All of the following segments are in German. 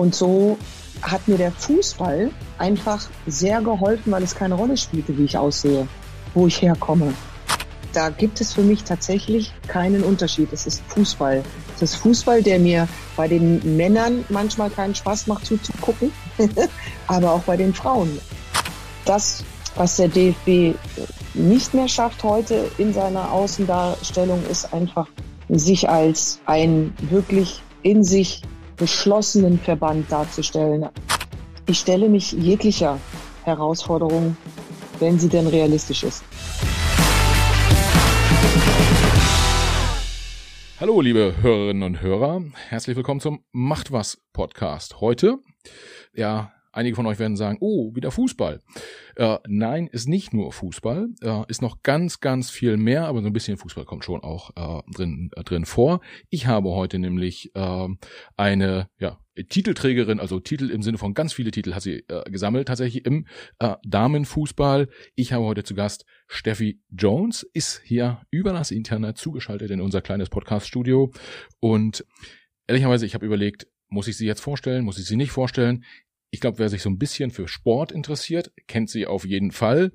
Und so hat mir der Fußball einfach sehr geholfen, weil es keine Rolle spielte, wie ich aussehe, wo ich herkomme. Da gibt es für mich tatsächlich keinen Unterschied. Es ist Fußball. Es ist Fußball, der mir bei den Männern manchmal keinen Spaß macht zuzugucken, aber auch bei den Frauen. Das, was der DFB nicht mehr schafft heute in seiner Außendarstellung, ist einfach sich als ein wirklich in sich geschlossenen Verband darzustellen. Ich stelle mich jeglicher Herausforderung, wenn sie denn realistisch ist. Hallo, liebe Hörerinnen und Hörer. Herzlich willkommen zum Macht was Podcast. Heute, ja, Einige von euch werden sagen, oh, wieder Fußball. Äh, nein, ist nicht nur Fußball, äh, ist noch ganz, ganz viel mehr, aber so ein bisschen Fußball kommt schon auch äh, drin, äh, drin vor. Ich habe heute nämlich äh, eine ja, Titelträgerin, also Titel im Sinne von ganz viele Titel hat sie äh, gesammelt, tatsächlich im äh, Damenfußball. Ich habe heute zu Gast Steffi Jones, ist hier über das Internet zugeschaltet in unser kleines Podcast-Studio und ehrlicherweise, ich habe überlegt, muss ich sie jetzt vorstellen? Muss ich sie nicht vorstellen? Ich glaube, wer sich so ein bisschen für Sport interessiert, kennt sie auf jeden Fall.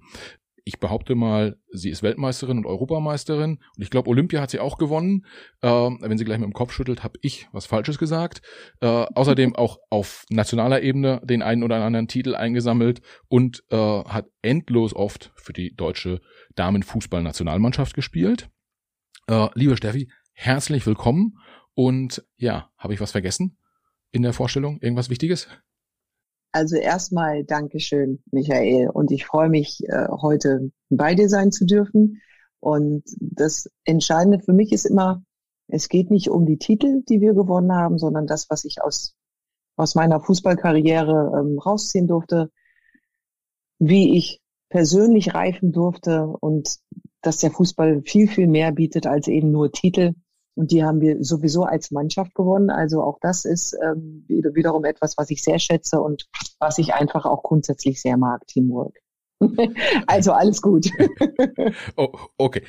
Ich behaupte mal, sie ist Weltmeisterin und Europameisterin. Und ich glaube, Olympia hat sie auch gewonnen. Äh, wenn sie gleich mit dem Kopf schüttelt, habe ich was Falsches gesagt. Äh, außerdem auch auf nationaler Ebene den einen oder anderen Titel eingesammelt und äh, hat endlos oft für die deutsche Damenfußballnationalmannschaft gespielt. Äh, liebe Steffi, herzlich willkommen. Und ja, habe ich was vergessen in der Vorstellung? Irgendwas Wichtiges? Also erstmal Dankeschön, Michael. Und ich freue mich, äh, heute bei dir sein zu dürfen. Und das Entscheidende für mich ist immer, es geht nicht um die Titel, die wir gewonnen haben, sondern das, was ich aus, aus meiner Fußballkarriere ähm, rausziehen durfte, wie ich persönlich reifen durfte und dass der Fußball viel, viel mehr bietet als eben nur Titel. Und die haben wir sowieso als Mannschaft gewonnen. Also auch das ist ähm, wiederum etwas, was ich sehr schätze und was ich einfach auch grundsätzlich sehr mag, Teamwork. also alles gut. oh, okay,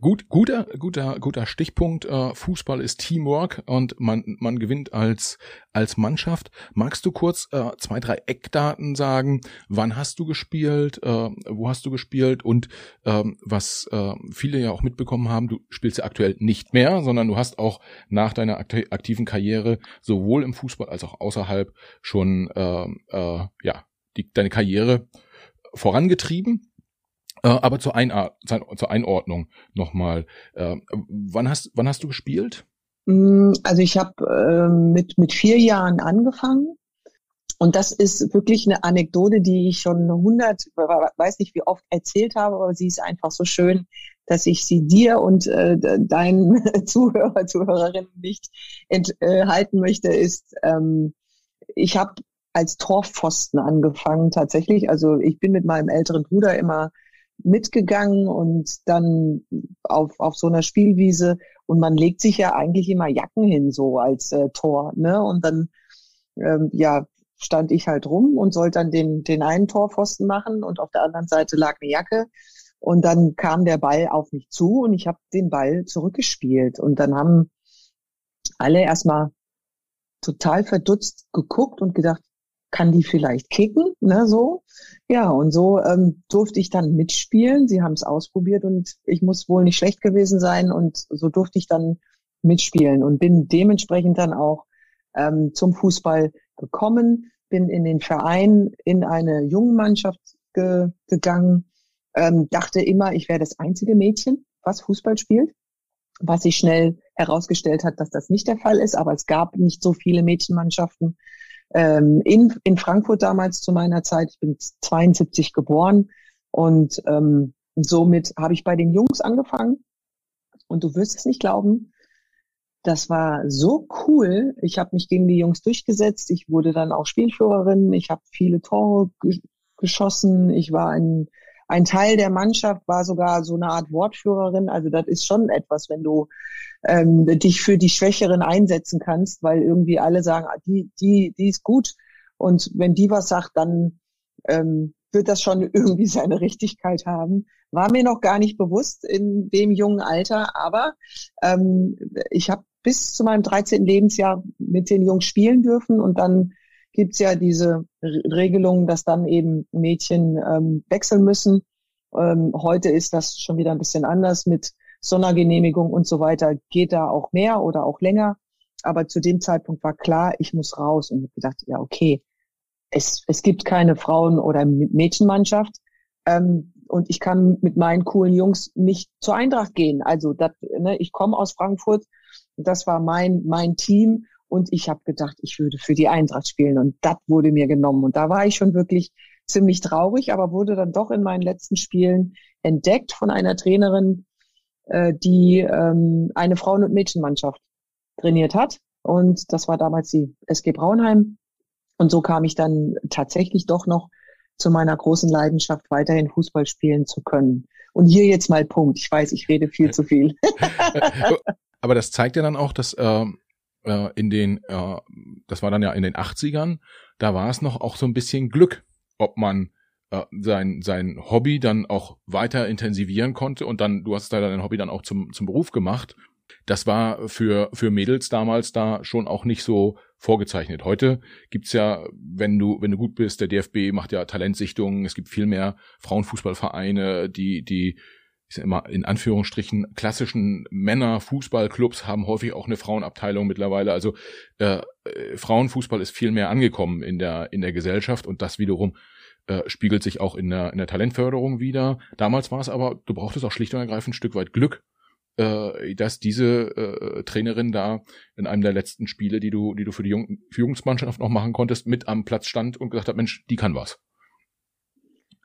gut, guter, guter, guter Stichpunkt. Äh, Fußball ist Teamwork und man, man gewinnt als als Mannschaft. Magst du kurz äh, zwei, drei Eckdaten sagen? Wann hast du gespielt? Äh, wo hast du gespielt? Und ähm, was viele ja auch mitbekommen haben, du spielst ja aktuell nicht mehr, sondern du hast auch nach deiner aktiven Karriere sowohl im Fußball als auch außerhalb schon äh, äh, ja die, deine Karriere vorangetrieben. Äh, aber zur, Einart zur Einordnung nochmal. Äh, wann, hast, wann hast du gespielt? Mm, also ich habe äh, mit, mit vier Jahren angefangen. Und das ist wirklich eine Anekdote, die ich schon hundert, weiß nicht wie oft erzählt habe, aber sie ist einfach so schön, dass ich sie dir und äh, deinen Zuhörer, Zuhörerinnen nicht enthalten möchte, ist, ähm, ich habe als Torpfosten angefangen tatsächlich. Also ich bin mit meinem älteren Bruder immer mitgegangen und dann auf, auf so einer Spielwiese und man legt sich ja eigentlich immer Jacken hin so als äh, Tor, ne? Und dann ähm, ja stand ich halt rum und sollte dann den den einen Torpfosten machen und auf der anderen Seite lag eine Jacke und dann kam der Ball auf mich zu und ich habe den Ball zurückgespielt und dann haben alle erstmal total verdutzt geguckt und gedacht, kann die vielleicht kicken, ne, so. Ja, und so ähm, durfte ich dann mitspielen. Sie haben es ausprobiert und ich muss wohl nicht schlecht gewesen sein und so durfte ich dann mitspielen und bin dementsprechend dann auch ähm, zum Fußball gekommen, bin in den Verein, in eine Jungenmannschaft ge gegangen, ähm, dachte immer, ich wäre das einzige Mädchen, was Fußball spielt, was sich schnell herausgestellt hat, dass das nicht der Fall ist, aber es gab nicht so viele Mädchenmannschaften ähm, in, in Frankfurt damals zu meiner Zeit. Ich bin 72 geboren und ähm, somit habe ich bei den Jungs angefangen. Und du wirst es nicht glauben, das war so cool. Ich habe mich gegen die Jungs durchgesetzt. Ich wurde dann auch Spielführerin. Ich habe viele Tore geschossen. Ich war ein, ein Teil der Mannschaft, war sogar so eine Art Wortführerin. Also das ist schon etwas, wenn du ähm, dich für die Schwächeren einsetzen kannst, weil irgendwie alle sagen, ah, die, die, die ist gut. Und wenn die was sagt, dann ähm, wird das schon irgendwie seine Richtigkeit haben. War mir noch gar nicht bewusst in dem jungen Alter, aber ähm, ich habe bis zu meinem 13. Lebensjahr mit den Jungs spielen dürfen und dann gibt's ja diese Regelung, dass dann eben Mädchen ähm, wechseln müssen. Ähm, heute ist das schon wieder ein bisschen anders mit Sondergenehmigung und so weiter. Geht da auch mehr oder auch länger. Aber zu dem Zeitpunkt war klar, ich muss raus und habe gedacht, ja, okay, es, es gibt keine Frauen- oder Mädchenmannschaft. Ähm, und ich kann mit meinen coolen Jungs nicht zur Eintracht gehen. Also das, ne, ich komme aus Frankfurt, das war mein, mein Team und ich habe gedacht, ich würde für die Eintracht spielen und das wurde mir genommen. Und da war ich schon wirklich ziemlich traurig, aber wurde dann doch in meinen letzten Spielen entdeckt von einer Trainerin, äh, die ähm, eine Frauen- und Mädchenmannschaft trainiert hat. Und das war damals die SG Braunheim. Und so kam ich dann tatsächlich doch noch zu meiner großen Leidenschaft, weiterhin Fußball spielen zu können. Und hier jetzt mal Punkt. Ich weiß, ich rede viel zu viel. Aber das zeigt ja dann auch, dass äh, äh, in den, äh, das war dann ja in den 80ern, da war es noch auch so ein bisschen Glück, ob man äh, sein, sein Hobby dann auch weiter intensivieren konnte und dann, du hast da dein Hobby dann auch zum, zum Beruf gemacht. Das war für, für Mädels damals da schon auch nicht so vorgezeichnet. Heute gibt's ja, wenn du, wenn du gut bist, der DFB macht ja Talentsichtungen, es gibt viel mehr Frauenfußballvereine, die, die, ich sag immer in Anführungsstrichen, klassischen Männer-Fußballclubs haben häufig auch eine Frauenabteilung mittlerweile. Also äh, äh, Frauenfußball ist viel mehr angekommen in der, in der Gesellschaft und das wiederum äh, spiegelt sich auch in der, in der Talentförderung wieder. Damals war es aber, du brauchtest auch schlicht und ergreifend ein Stück weit Glück, äh, dass diese äh, Trainerin da in einem der letzten Spiele, die du, die du für die Jung Führungsmannschaft noch machen konntest, mit am Platz stand und gesagt hat, Mensch, die kann was.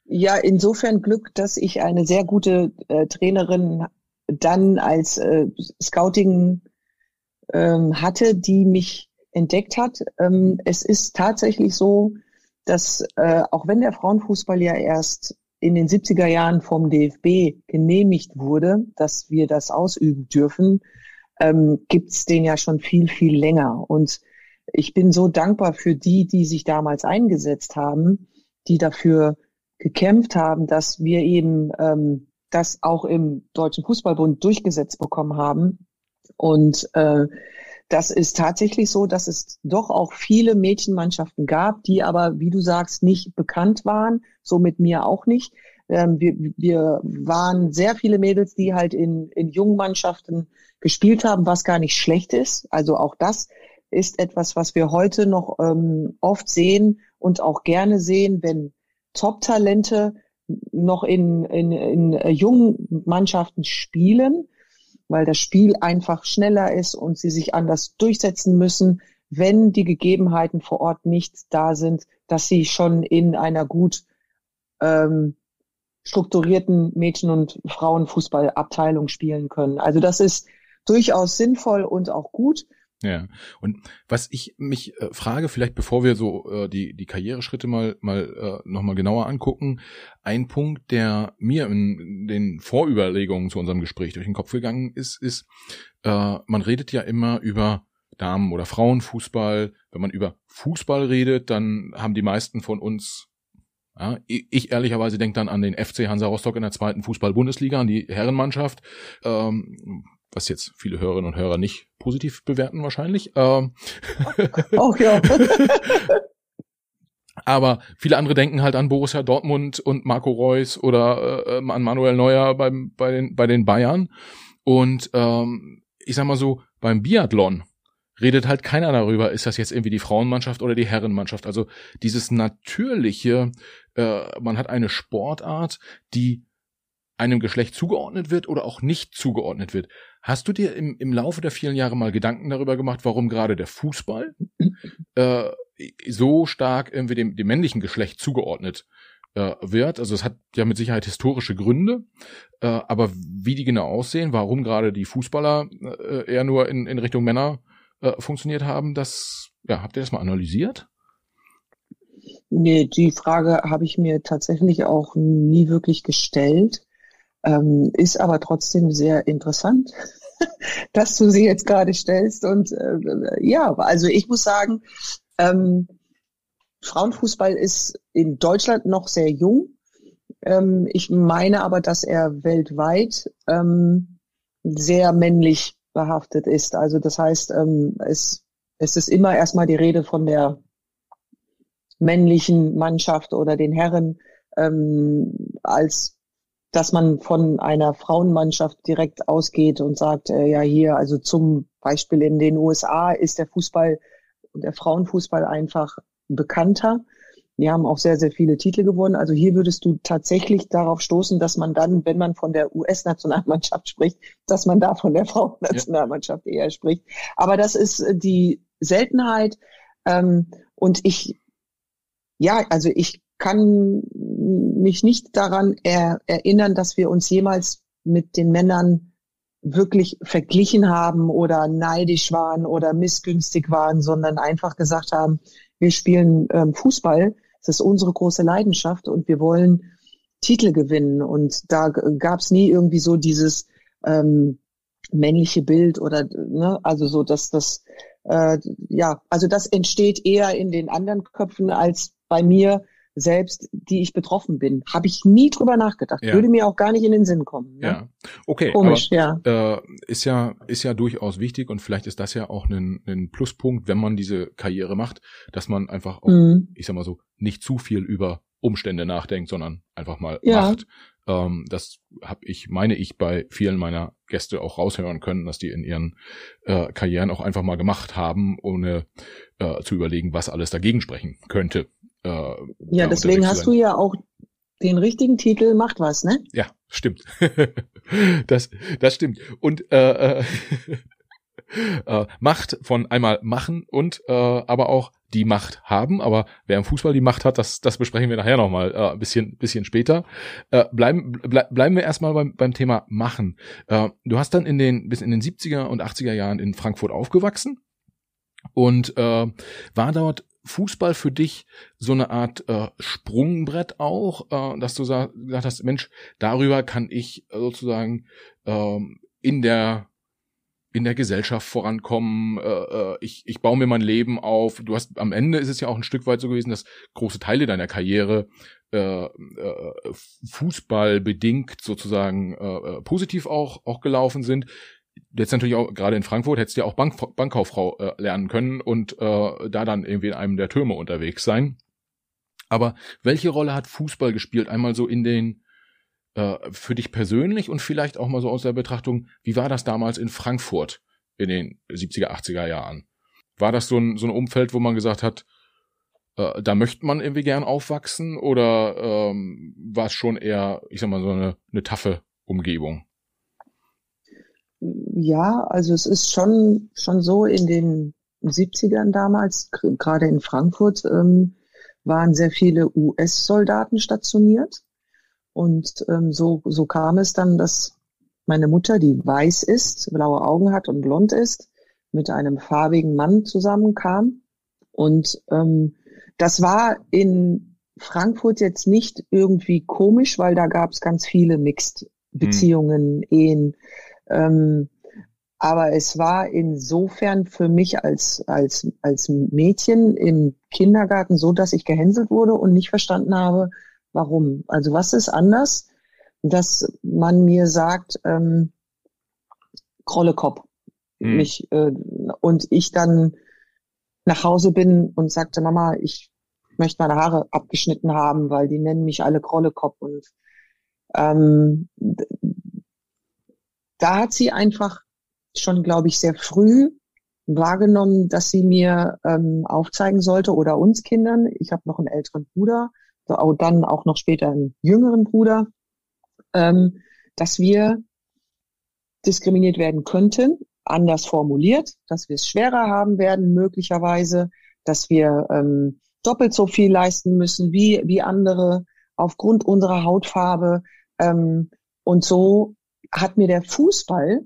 Ja, insofern Glück, dass ich eine sehr gute äh, Trainerin dann als äh, Scouting ähm, hatte, die mich entdeckt hat. Ähm, es ist tatsächlich so, dass äh, auch wenn der Frauenfußball ja erst in den 70er Jahren vom DFB genehmigt wurde, dass wir das ausüben dürfen, ähm, gibt's den ja schon viel, viel länger. Und ich bin so dankbar für die, die sich damals eingesetzt haben, die dafür gekämpft haben, dass wir eben ähm, das auch im Deutschen Fußballbund durchgesetzt bekommen haben. Und äh, das ist tatsächlich so, dass es doch auch viele Mädchenmannschaften gab, die aber, wie du sagst, nicht bekannt waren, so mit mir auch nicht. Ähm, wir, wir waren sehr viele Mädels, die halt in, in jungen Mannschaften gespielt haben, was gar nicht schlecht ist. Also auch das ist etwas, was wir heute noch ähm, oft sehen und auch gerne sehen, wenn Top-Talente noch in, in, in jungen Mannschaften spielen weil das Spiel einfach schneller ist und sie sich anders durchsetzen müssen, wenn die Gegebenheiten vor Ort nicht da sind, dass sie schon in einer gut ähm, strukturierten Mädchen- und Frauenfußballabteilung spielen können. Also das ist durchaus sinnvoll und auch gut. Ja, und was ich mich äh, frage, vielleicht bevor wir so äh, die die Karriereschritte mal mal äh, noch mal genauer angucken, ein Punkt, der mir in den Vorüberlegungen zu unserem Gespräch durch den Kopf gegangen ist, ist, äh, man redet ja immer über Damen- oder Frauenfußball. Wenn man über Fußball redet, dann haben die meisten von uns ja, ich ehrlicherweise denke dann an den FC Hansa Rostock in der zweiten Fußball-Bundesliga, an die Herrenmannschaft. Ähm, was jetzt viele Hörerinnen und Hörer nicht positiv bewerten wahrscheinlich. Ähm. Auch ja. Aber viele andere denken halt an Borussia Dortmund und Marco Reus oder äh, an Manuel Neuer beim, bei, den, bei den Bayern. Und ähm, ich sag mal so, beim Biathlon redet halt keiner darüber, ist das jetzt irgendwie die Frauenmannschaft oder die Herrenmannschaft. Also dieses natürliche, äh, man hat eine Sportart, die einem Geschlecht zugeordnet wird oder auch nicht zugeordnet wird. Hast du dir im, im Laufe der vielen Jahre mal Gedanken darüber gemacht, warum gerade der Fußball äh, so stark irgendwie dem, dem männlichen Geschlecht zugeordnet äh, wird? Also es hat ja mit Sicherheit historische Gründe, äh, aber wie die genau aussehen, warum gerade die Fußballer äh, eher nur in, in Richtung Männer äh, funktioniert haben, das ja, habt ihr das mal analysiert? Nee, die Frage habe ich mir tatsächlich auch nie wirklich gestellt. Ähm, ist aber trotzdem sehr interessant, dass du sie jetzt gerade stellst. Und äh, ja, also ich muss sagen, ähm, Frauenfußball ist in Deutschland noch sehr jung. Ähm, ich meine aber, dass er weltweit ähm, sehr männlich behaftet ist. Also das heißt, ähm, es, es ist immer erstmal die Rede von der männlichen Mannschaft oder den Herren, ähm, als dass man von einer Frauenmannschaft direkt ausgeht und sagt, äh, ja hier, also zum Beispiel in den USA ist der Fußball, der Frauenfußball einfach bekannter. Die haben auch sehr, sehr viele Titel gewonnen. Also hier würdest du tatsächlich darauf stoßen, dass man dann, wenn man von der US-Nationalmannschaft spricht, dass man da von der Frauennationalmannschaft ja. eher spricht. Aber das ist äh, die Seltenheit. Ähm, und ich, ja, also ich kann mich nicht daran er, erinnern, dass wir uns jemals mit den Männern wirklich verglichen haben oder neidisch waren oder missgünstig waren, sondern einfach gesagt haben, wir spielen ähm, Fußball, das ist unsere große Leidenschaft und wir wollen Titel gewinnen. Und da gab es nie irgendwie so dieses ähm, männliche Bild oder ne, also so, dass das äh, ja, also das entsteht eher in den anderen Köpfen als bei mir, selbst, die ich betroffen bin. Habe ich nie drüber nachgedacht. Ja. Würde mir auch gar nicht in den Sinn kommen. Ne? Ja, okay. Komisch, aber, ja. Äh, ist ja ist ja durchaus wichtig und vielleicht ist das ja auch ein, ein Pluspunkt, wenn man diese Karriere macht, dass man einfach auch, mhm. ich sag mal so, nicht zu viel über Umstände nachdenkt, sondern einfach mal ja. macht. Ähm, das habe ich, meine ich, bei vielen meiner Gäste auch raushören können, dass die in ihren äh, Karrieren auch einfach mal gemacht haben, ohne äh, zu überlegen, was alles dagegen sprechen könnte. Äh, ja, deswegen hast du ja auch den richtigen Titel macht was, ne? Ja, stimmt. das, das stimmt. Und äh, äh, äh, Macht von einmal machen und äh, aber auch die Macht haben. Aber wer im Fußball die Macht hat, das, das besprechen wir nachher nochmal äh, ein bisschen, bisschen später. Äh, bleiben, ble bleiben wir erstmal beim, beim Thema Machen. Äh, du hast dann in den bis in den 70er und 80er Jahren in Frankfurt aufgewachsen und äh, war dort Fußball für dich so eine Art äh, Sprungbrett auch, äh, dass du sag, gesagt hast, Mensch, darüber kann ich sozusagen ähm, in der in der Gesellschaft vorankommen, äh, äh, ich, ich baue mir mein Leben auf. Du hast am Ende ist es ja auch ein Stück weit so gewesen, dass große Teile deiner Karriere äh, äh, Fußball bedingt sozusagen äh, äh positiv auch auch gelaufen sind jetzt natürlich auch gerade in Frankfurt hättest du ja auch Bank, Bankkauffrau äh, lernen können und äh, da dann irgendwie in einem der Türme unterwegs sein. Aber welche Rolle hat Fußball gespielt? Einmal so in den äh, für dich persönlich und vielleicht auch mal so aus der Betrachtung, wie war das damals in Frankfurt in den 70er, 80er Jahren? War das so ein, so ein Umfeld, wo man gesagt hat, äh, da möchte man irgendwie gern aufwachsen oder ähm, war es schon eher, ich sag mal, so eine, eine taffe Umgebung? Ja, also es ist schon, schon so in den 70ern damals, gerade in Frankfurt, ähm, waren sehr viele US-Soldaten stationiert. Und ähm, so, so kam es dann, dass meine Mutter, die weiß ist, blaue Augen hat und blond ist, mit einem farbigen Mann zusammenkam. Und ähm, das war in Frankfurt jetzt nicht irgendwie komisch, weil da gab es ganz viele Mixed-Beziehungen, hm. Ehen. Ähm, aber es war insofern für mich als, als, als Mädchen im Kindergarten so, dass ich gehänselt wurde und nicht verstanden habe, warum. Also was ist anders, dass man mir sagt, ähm, Krollekopf. Hm. Mich, äh, und ich dann nach Hause bin und sagte, Mama, ich möchte meine Haare abgeschnitten haben, weil die nennen mich alle Krollekopf. Und ähm, da hat sie einfach schon, glaube ich, sehr früh wahrgenommen, dass sie mir ähm, aufzeigen sollte oder uns Kindern. Ich habe noch einen älteren Bruder, auch dann auch noch später einen jüngeren Bruder, ähm, dass wir diskriminiert werden könnten, anders formuliert, dass wir es schwerer haben werden möglicherweise, dass wir ähm, doppelt so viel leisten müssen wie wie andere aufgrund unserer Hautfarbe ähm, und so hat mir der Fußball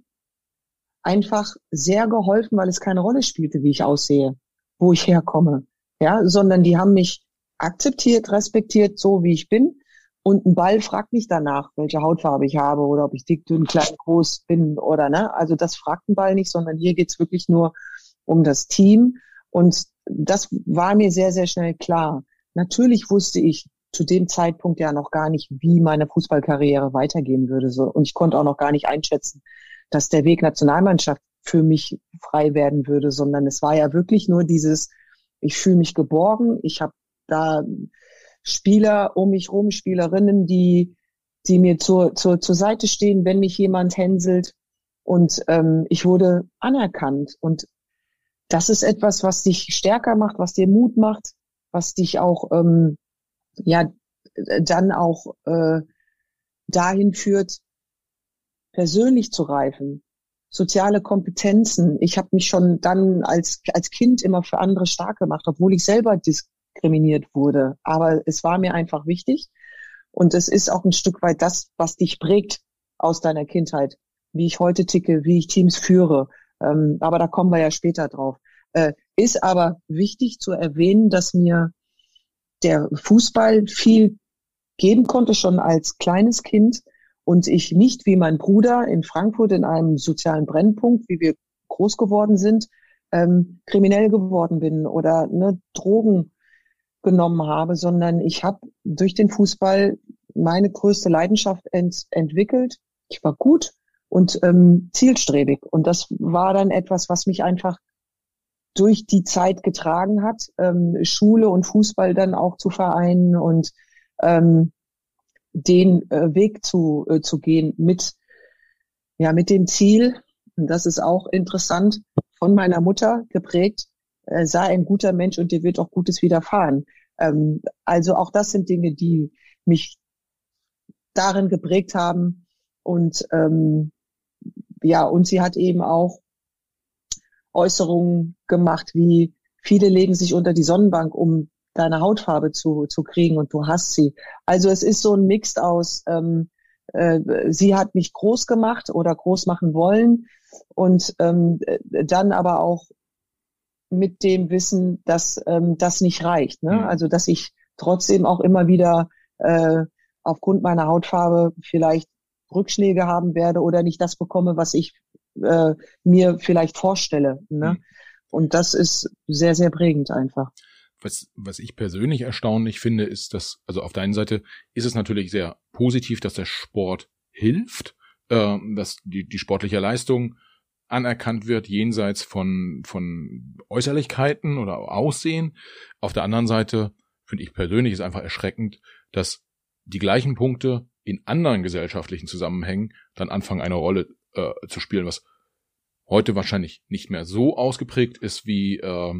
einfach sehr geholfen, weil es keine Rolle spielte, wie ich aussehe, wo ich herkomme. Ja, sondern die haben mich akzeptiert, respektiert, so wie ich bin. Und ein Ball fragt nicht danach, welche Hautfarbe ich habe oder ob ich dick, dünn, klein, groß bin oder ne. Also das fragt ein Ball nicht, sondern hier geht's wirklich nur um das Team. Und das war mir sehr, sehr schnell klar. Natürlich wusste ich zu dem Zeitpunkt ja noch gar nicht, wie meine Fußballkarriere weitergehen würde. So. Und ich konnte auch noch gar nicht einschätzen, dass der Weg Nationalmannschaft für mich frei werden würde, sondern es war ja wirklich nur dieses, ich fühle mich geborgen, ich habe da Spieler um mich rum, Spielerinnen, die, die mir zur, zur, zur Seite stehen, wenn mich jemand hänselt. Und ähm, ich wurde anerkannt. Und das ist etwas, was dich stärker macht, was dir Mut macht, was dich auch ähm, ja dann auch äh, dahin führt, persönlich zu reifen, soziale Kompetenzen. Ich habe mich schon dann als als Kind immer für andere stark gemacht, obwohl ich selber diskriminiert wurde. Aber es war mir einfach wichtig. Und es ist auch ein Stück weit das, was dich prägt aus deiner Kindheit, wie ich heute ticke, wie ich Teams führe. Ähm, aber da kommen wir ja später drauf. Äh, ist aber wichtig zu erwähnen, dass mir der Fußball viel geben konnte, schon als kleines Kind. Und ich nicht wie mein Bruder in Frankfurt in einem sozialen Brennpunkt, wie wir groß geworden sind, ähm, kriminell geworden bin oder ne, Drogen genommen habe, sondern ich habe durch den Fußball meine größte Leidenschaft ent entwickelt. Ich war gut und ähm, zielstrebig. Und das war dann etwas, was mich einfach durch die Zeit getragen hat, ähm, Schule und Fußball dann auch zu vereinen und ähm, den äh, Weg zu, äh, zu gehen mit, ja, mit dem Ziel, und das ist auch interessant, von meiner Mutter geprägt, äh, sei ein guter Mensch und dir wird auch Gutes widerfahren. Ähm, also auch das sind Dinge, die mich darin geprägt haben. Und ähm, ja, und sie hat eben auch Äußerungen gemacht, wie viele legen sich unter die Sonnenbank, um deine Hautfarbe zu, zu kriegen und du hast sie. Also es ist so ein Mix aus, ähm, äh, sie hat mich groß gemacht oder groß machen wollen und ähm, dann aber auch mit dem Wissen, dass ähm, das nicht reicht. Ne? Mhm. Also dass ich trotzdem auch immer wieder äh, aufgrund meiner Hautfarbe vielleicht Rückschläge haben werde oder nicht das bekomme, was ich äh, mir vielleicht vorstelle. Ne? Mhm. Und das ist sehr, sehr prägend einfach. Was, was ich persönlich erstaunlich finde, ist, dass, also auf der einen Seite ist es natürlich sehr positiv, dass der Sport hilft, äh, dass die, die sportliche Leistung anerkannt wird, jenseits von, von Äußerlichkeiten oder Aussehen. Auf der anderen Seite finde ich persönlich ist einfach erschreckend, dass die gleichen Punkte in anderen gesellschaftlichen Zusammenhängen dann anfangen, eine Rolle äh, zu spielen, was heute wahrscheinlich nicht mehr so ausgeprägt ist wie, äh,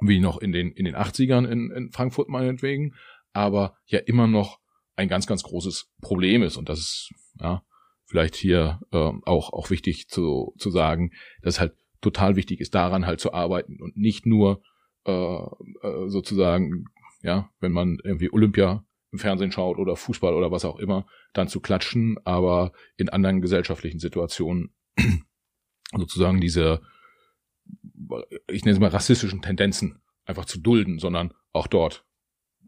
wie noch in den, in den 80ern in, in Frankfurt meinetwegen, aber ja immer noch ein ganz, ganz großes Problem ist. Und das ist, ja, vielleicht hier äh, auch, auch wichtig zu, zu sagen, dass halt total wichtig ist, daran halt zu arbeiten und nicht nur äh, äh, sozusagen, ja, wenn man irgendwie Olympia im Fernsehen schaut oder Fußball oder was auch immer, dann zu klatschen, aber in anderen gesellschaftlichen Situationen sozusagen diese, ich nenne es mal rassistischen Tendenzen einfach zu dulden, sondern auch dort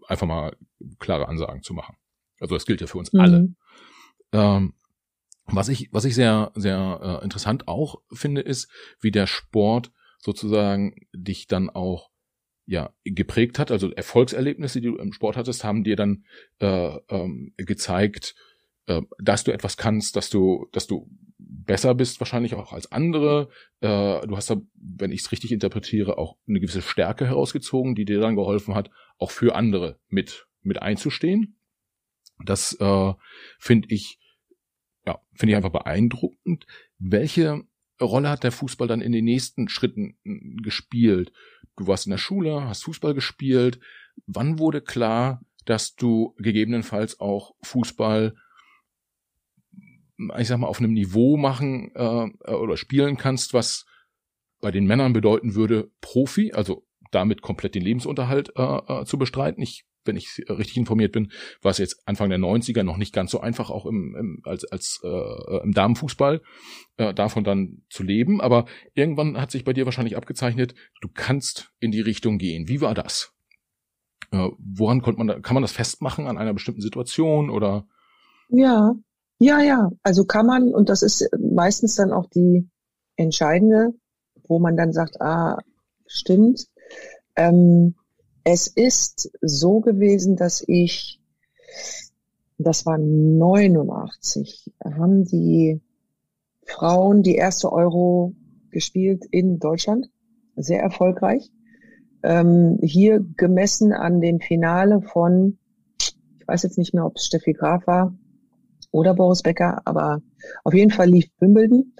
einfach mal klare Ansagen zu machen. Also das gilt ja für uns mhm. alle. Ähm, was ich, was ich sehr, sehr äh, interessant auch finde, ist, wie der Sport sozusagen dich dann auch ja geprägt hat. Also Erfolgserlebnisse, die du im Sport hattest, haben dir dann äh, ähm, gezeigt, äh, dass du etwas kannst, dass du, dass du besser bist wahrscheinlich auch als andere. Äh, du hast da, wenn ich es richtig interpretiere, auch eine gewisse Stärke herausgezogen, die dir dann geholfen hat, auch für andere mit mit einzustehen. Das äh, finde ich ja, finde ich einfach beeindruckend. Welche Rolle hat der Fußball dann in den nächsten Schritten hm, gespielt? Du warst in der Schule, hast Fußball gespielt. Wann wurde klar, dass du gegebenenfalls auch Fußball, ich sag mal, auf einem Niveau machen äh, oder spielen kannst, was bei den Männern bedeuten würde, Profi, also damit komplett den Lebensunterhalt äh, äh, zu bestreiten. Ich wenn ich richtig informiert bin, war es jetzt Anfang der 90er noch nicht ganz so einfach, auch im, im als, als äh, im Damenfußball äh, davon dann zu leben. Aber irgendwann hat sich bei dir wahrscheinlich abgezeichnet, du kannst in die Richtung gehen. Wie war das? Äh, woran konnte man da, kann man das festmachen an einer bestimmten Situation oder? Ja, ja, ja. Also kann man, und das ist meistens dann auch die entscheidende, wo man dann sagt, ah, stimmt. Ähm, es ist so gewesen, dass ich, das war 89, haben die Frauen die erste Euro gespielt in Deutschland, sehr erfolgreich. ähm, hier gemessen an dem Finale von, ich weiß jetzt nicht mehr, ob es Steffi Graf war oder Boris Becker, aber auf jeden Fall lief Wimbledon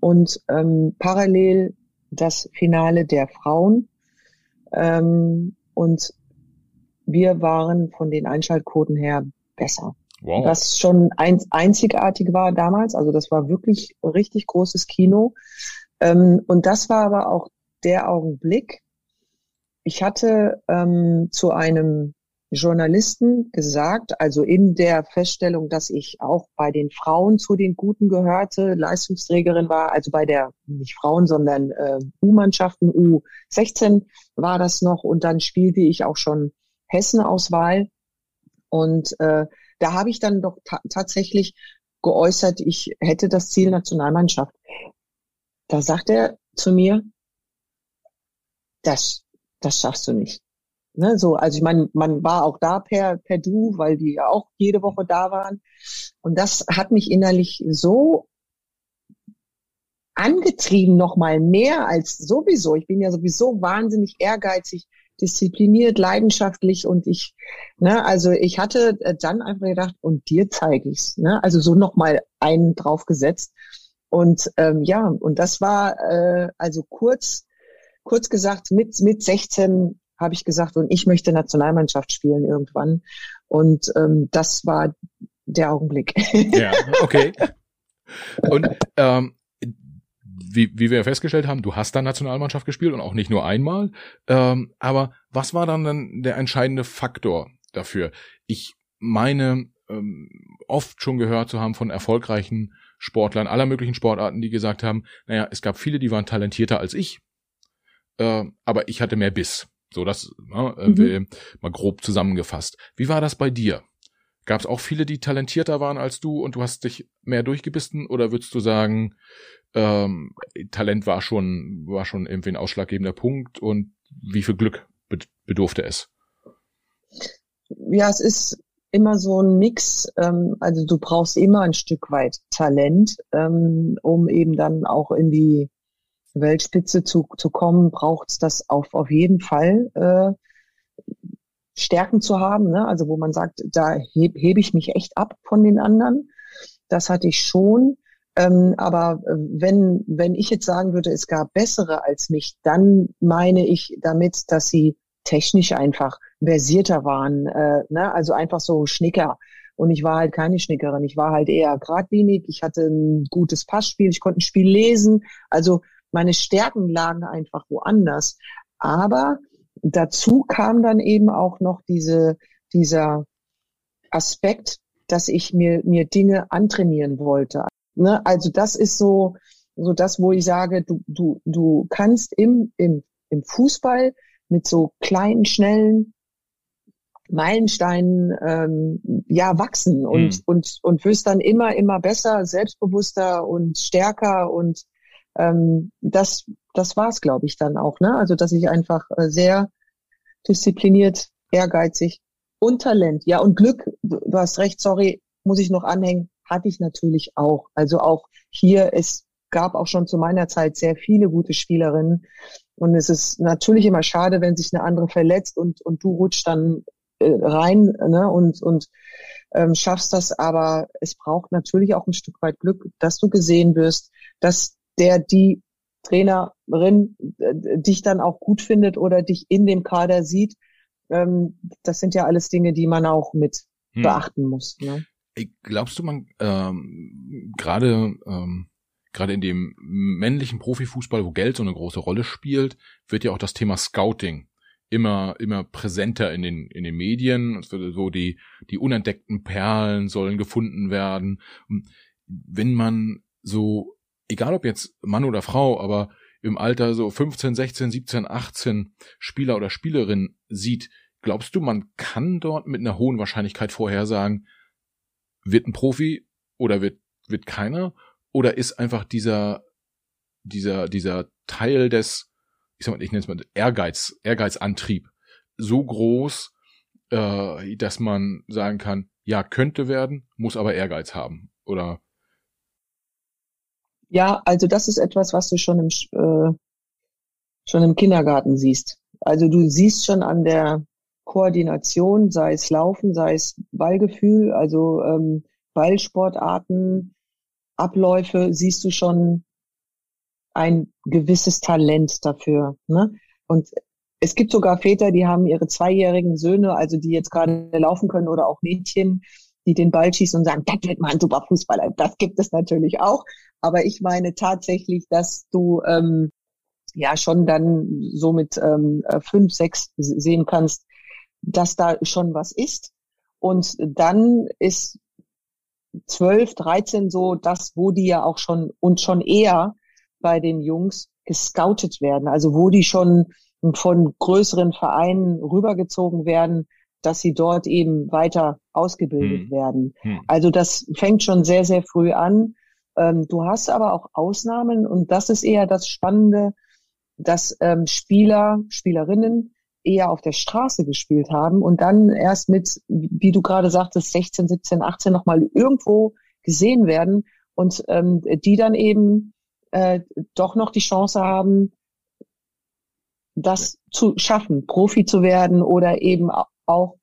und ähm, parallel das Finale der Frauen. Ähm, und wir waren von den Einschaltquoten her besser. Wow. Was schon ein, einzigartig war damals. Also das war wirklich richtig großes Kino. Ähm, und das war aber auch der Augenblick. Ich hatte ähm, zu einem Journalisten gesagt, also in der Feststellung, dass ich auch bei den Frauen zu den Guten gehörte, Leistungsträgerin war, also bei der nicht Frauen, sondern äh, U-Mannschaften, U16 war das noch und dann spielte ich auch schon Hessen-Auswahl und äh, da habe ich dann doch ta tatsächlich geäußert, ich hätte das Ziel Nationalmannschaft. Da sagt er zu mir, das, das schaffst du nicht. Ne, so, also ich meine, man war auch da per, per Du, weil die ja auch jede Woche da waren. Und das hat mich innerlich so angetrieben, noch mal mehr als sowieso. Ich bin ja sowieso wahnsinnig ehrgeizig, diszipliniert, leidenschaftlich und ich, ne, also ich hatte dann einfach gedacht, und dir zeige ich's, ne, also so noch mal einen draufgesetzt. Und ähm, ja, und das war äh, also kurz, kurz gesagt mit mit 16 habe ich gesagt, und ich möchte Nationalmannschaft spielen irgendwann. Und ähm, das war der Augenblick. Ja, okay. Und ähm, wie, wie wir festgestellt haben, du hast da Nationalmannschaft gespielt und auch nicht nur einmal. Ähm, aber was war dann, dann der entscheidende Faktor dafür? Ich meine, ähm, oft schon gehört zu haben von erfolgreichen Sportlern aller möglichen Sportarten, die gesagt haben, naja, es gab viele, die waren talentierter als ich, äh, aber ich hatte mehr Biss. So, das ne, äh, mhm. mal grob zusammengefasst. Wie war das bei dir? Gab es auch viele, die talentierter waren als du und du hast dich mehr durchgebissen? Oder würdest du sagen, ähm, Talent war schon, war schon irgendwie ein ausschlaggebender Punkt und wie viel Glück bedurfte es? Ja, es ist immer so ein Mix. Ähm, also du brauchst immer ein Stück weit Talent, ähm, um eben dann auch in die Weltspitze zu, zu kommen, braucht es das auf, auf jeden Fall. Äh, Stärken zu haben, ne? also wo man sagt, da heb, hebe ich mich echt ab von den anderen. Das hatte ich schon. Ähm, aber äh, wenn, wenn ich jetzt sagen würde, es gab bessere als mich, dann meine ich damit, dass sie technisch einfach versierter waren, äh, ne? also einfach so Schnicker. Und ich war halt keine Schnickerin. Ich war halt eher geradlinig. Ich hatte ein gutes Passspiel. Ich konnte ein Spiel lesen. Also meine Stärken lagen einfach woanders. Aber dazu kam dann eben auch noch diese, dieser Aspekt, dass ich mir, mir Dinge antrainieren wollte. Ne? Also das ist so, so das, wo ich sage, du, du, du kannst im, im, im Fußball mit so kleinen, schnellen Meilensteinen ähm, ja wachsen und, mhm. und, und wirst dann immer, immer besser, selbstbewusster und stärker und ähm, das, das war's, glaube ich, dann auch. Ne? Also, dass ich einfach äh, sehr diszipliniert, ehrgeizig und Talent, ja, und Glück, du, hast recht, sorry, muss ich noch anhängen, hatte ich natürlich auch. Also auch hier, es gab auch schon zu meiner Zeit sehr viele gute Spielerinnen. Und es ist natürlich immer schade, wenn sich eine andere verletzt und, und du rutschst dann äh, rein ne, und, und ähm, schaffst das. Aber es braucht natürlich auch ein Stück weit Glück, dass du gesehen wirst, dass der die Trainerin äh, dich dann auch gut findet oder dich in dem Kader sieht. Ähm, das sind ja alles Dinge, die man auch mit hm. beachten muss. Ne? Glaubst du, man ähm, gerade ähm, gerade in dem männlichen Profifußball, wo Geld so eine große Rolle spielt, wird ja auch das Thema Scouting immer immer präsenter in den in den Medien. So die die unentdeckten Perlen sollen gefunden werden. Wenn man so egal ob jetzt Mann oder Frau, aber im Alter so 15, 16, 17, 18 Spieler oder Spielerin sieht, glaubst du, man kann dort mit einer hohen Wahrscheinlichkeit vorhersagen, wird ein Profi oder wird, wird keiner? Oder ist einfach dieser, dieser, dieser Teil des, ich sag mal, ich nenne es mal Ehrgeiz, Ehrgeizantrieb so groß, äh, dass man sagen kann, ja, könnte werden, muss aber Ehrgeiz haben? Oder ja, also das ist etwas, was du schon im, äh, schon im Kindergarten siehst. Also du siehst schon an der Koordination, sei es Laufen, sei es Ballgefühl, also ähm, Ballsportarten, Abläufe, siehst du schon ein gewisses Talent dafür. Ne? Und es gibt sogar Väter, die haben ihre zweijährigen Söhne, also die jetzt gerade laufen können oder auch Mädchen, die den Ball schießen und sagen, das wird mal ein super Fußballer. Das gibt es natürlich auch. Aber ich meine tatsächlich, dass du ähm, ja schon dann so mit ähm, fünf, sechs sehen kannst, dass da schon was ist. Und dann ist zwölf, dreizehn so das, wo die ja auch schon und schon eher bei den Jungs gescoutet werden. Also wo die schon von größeren Vereinen rübergezogen werden, dass sie dort eben weiter ausgebildet hm. werden. Hm. Also das fängt schon sehr, sehr früh an. Ähm, du hast aber auch Ausnahmen und das ist eher das Spannende, dass ähm, Spieler, Spielerinnen eher auf der Straße gespielt haben und dann erst mit, wie du gerade sagtest, 16, 17, 18 nochmal irgendwo gesehen werden und ähm, die dann eben äh, doch noch die Chance haben, das zu schaffen, Profi zu werden oder eben auch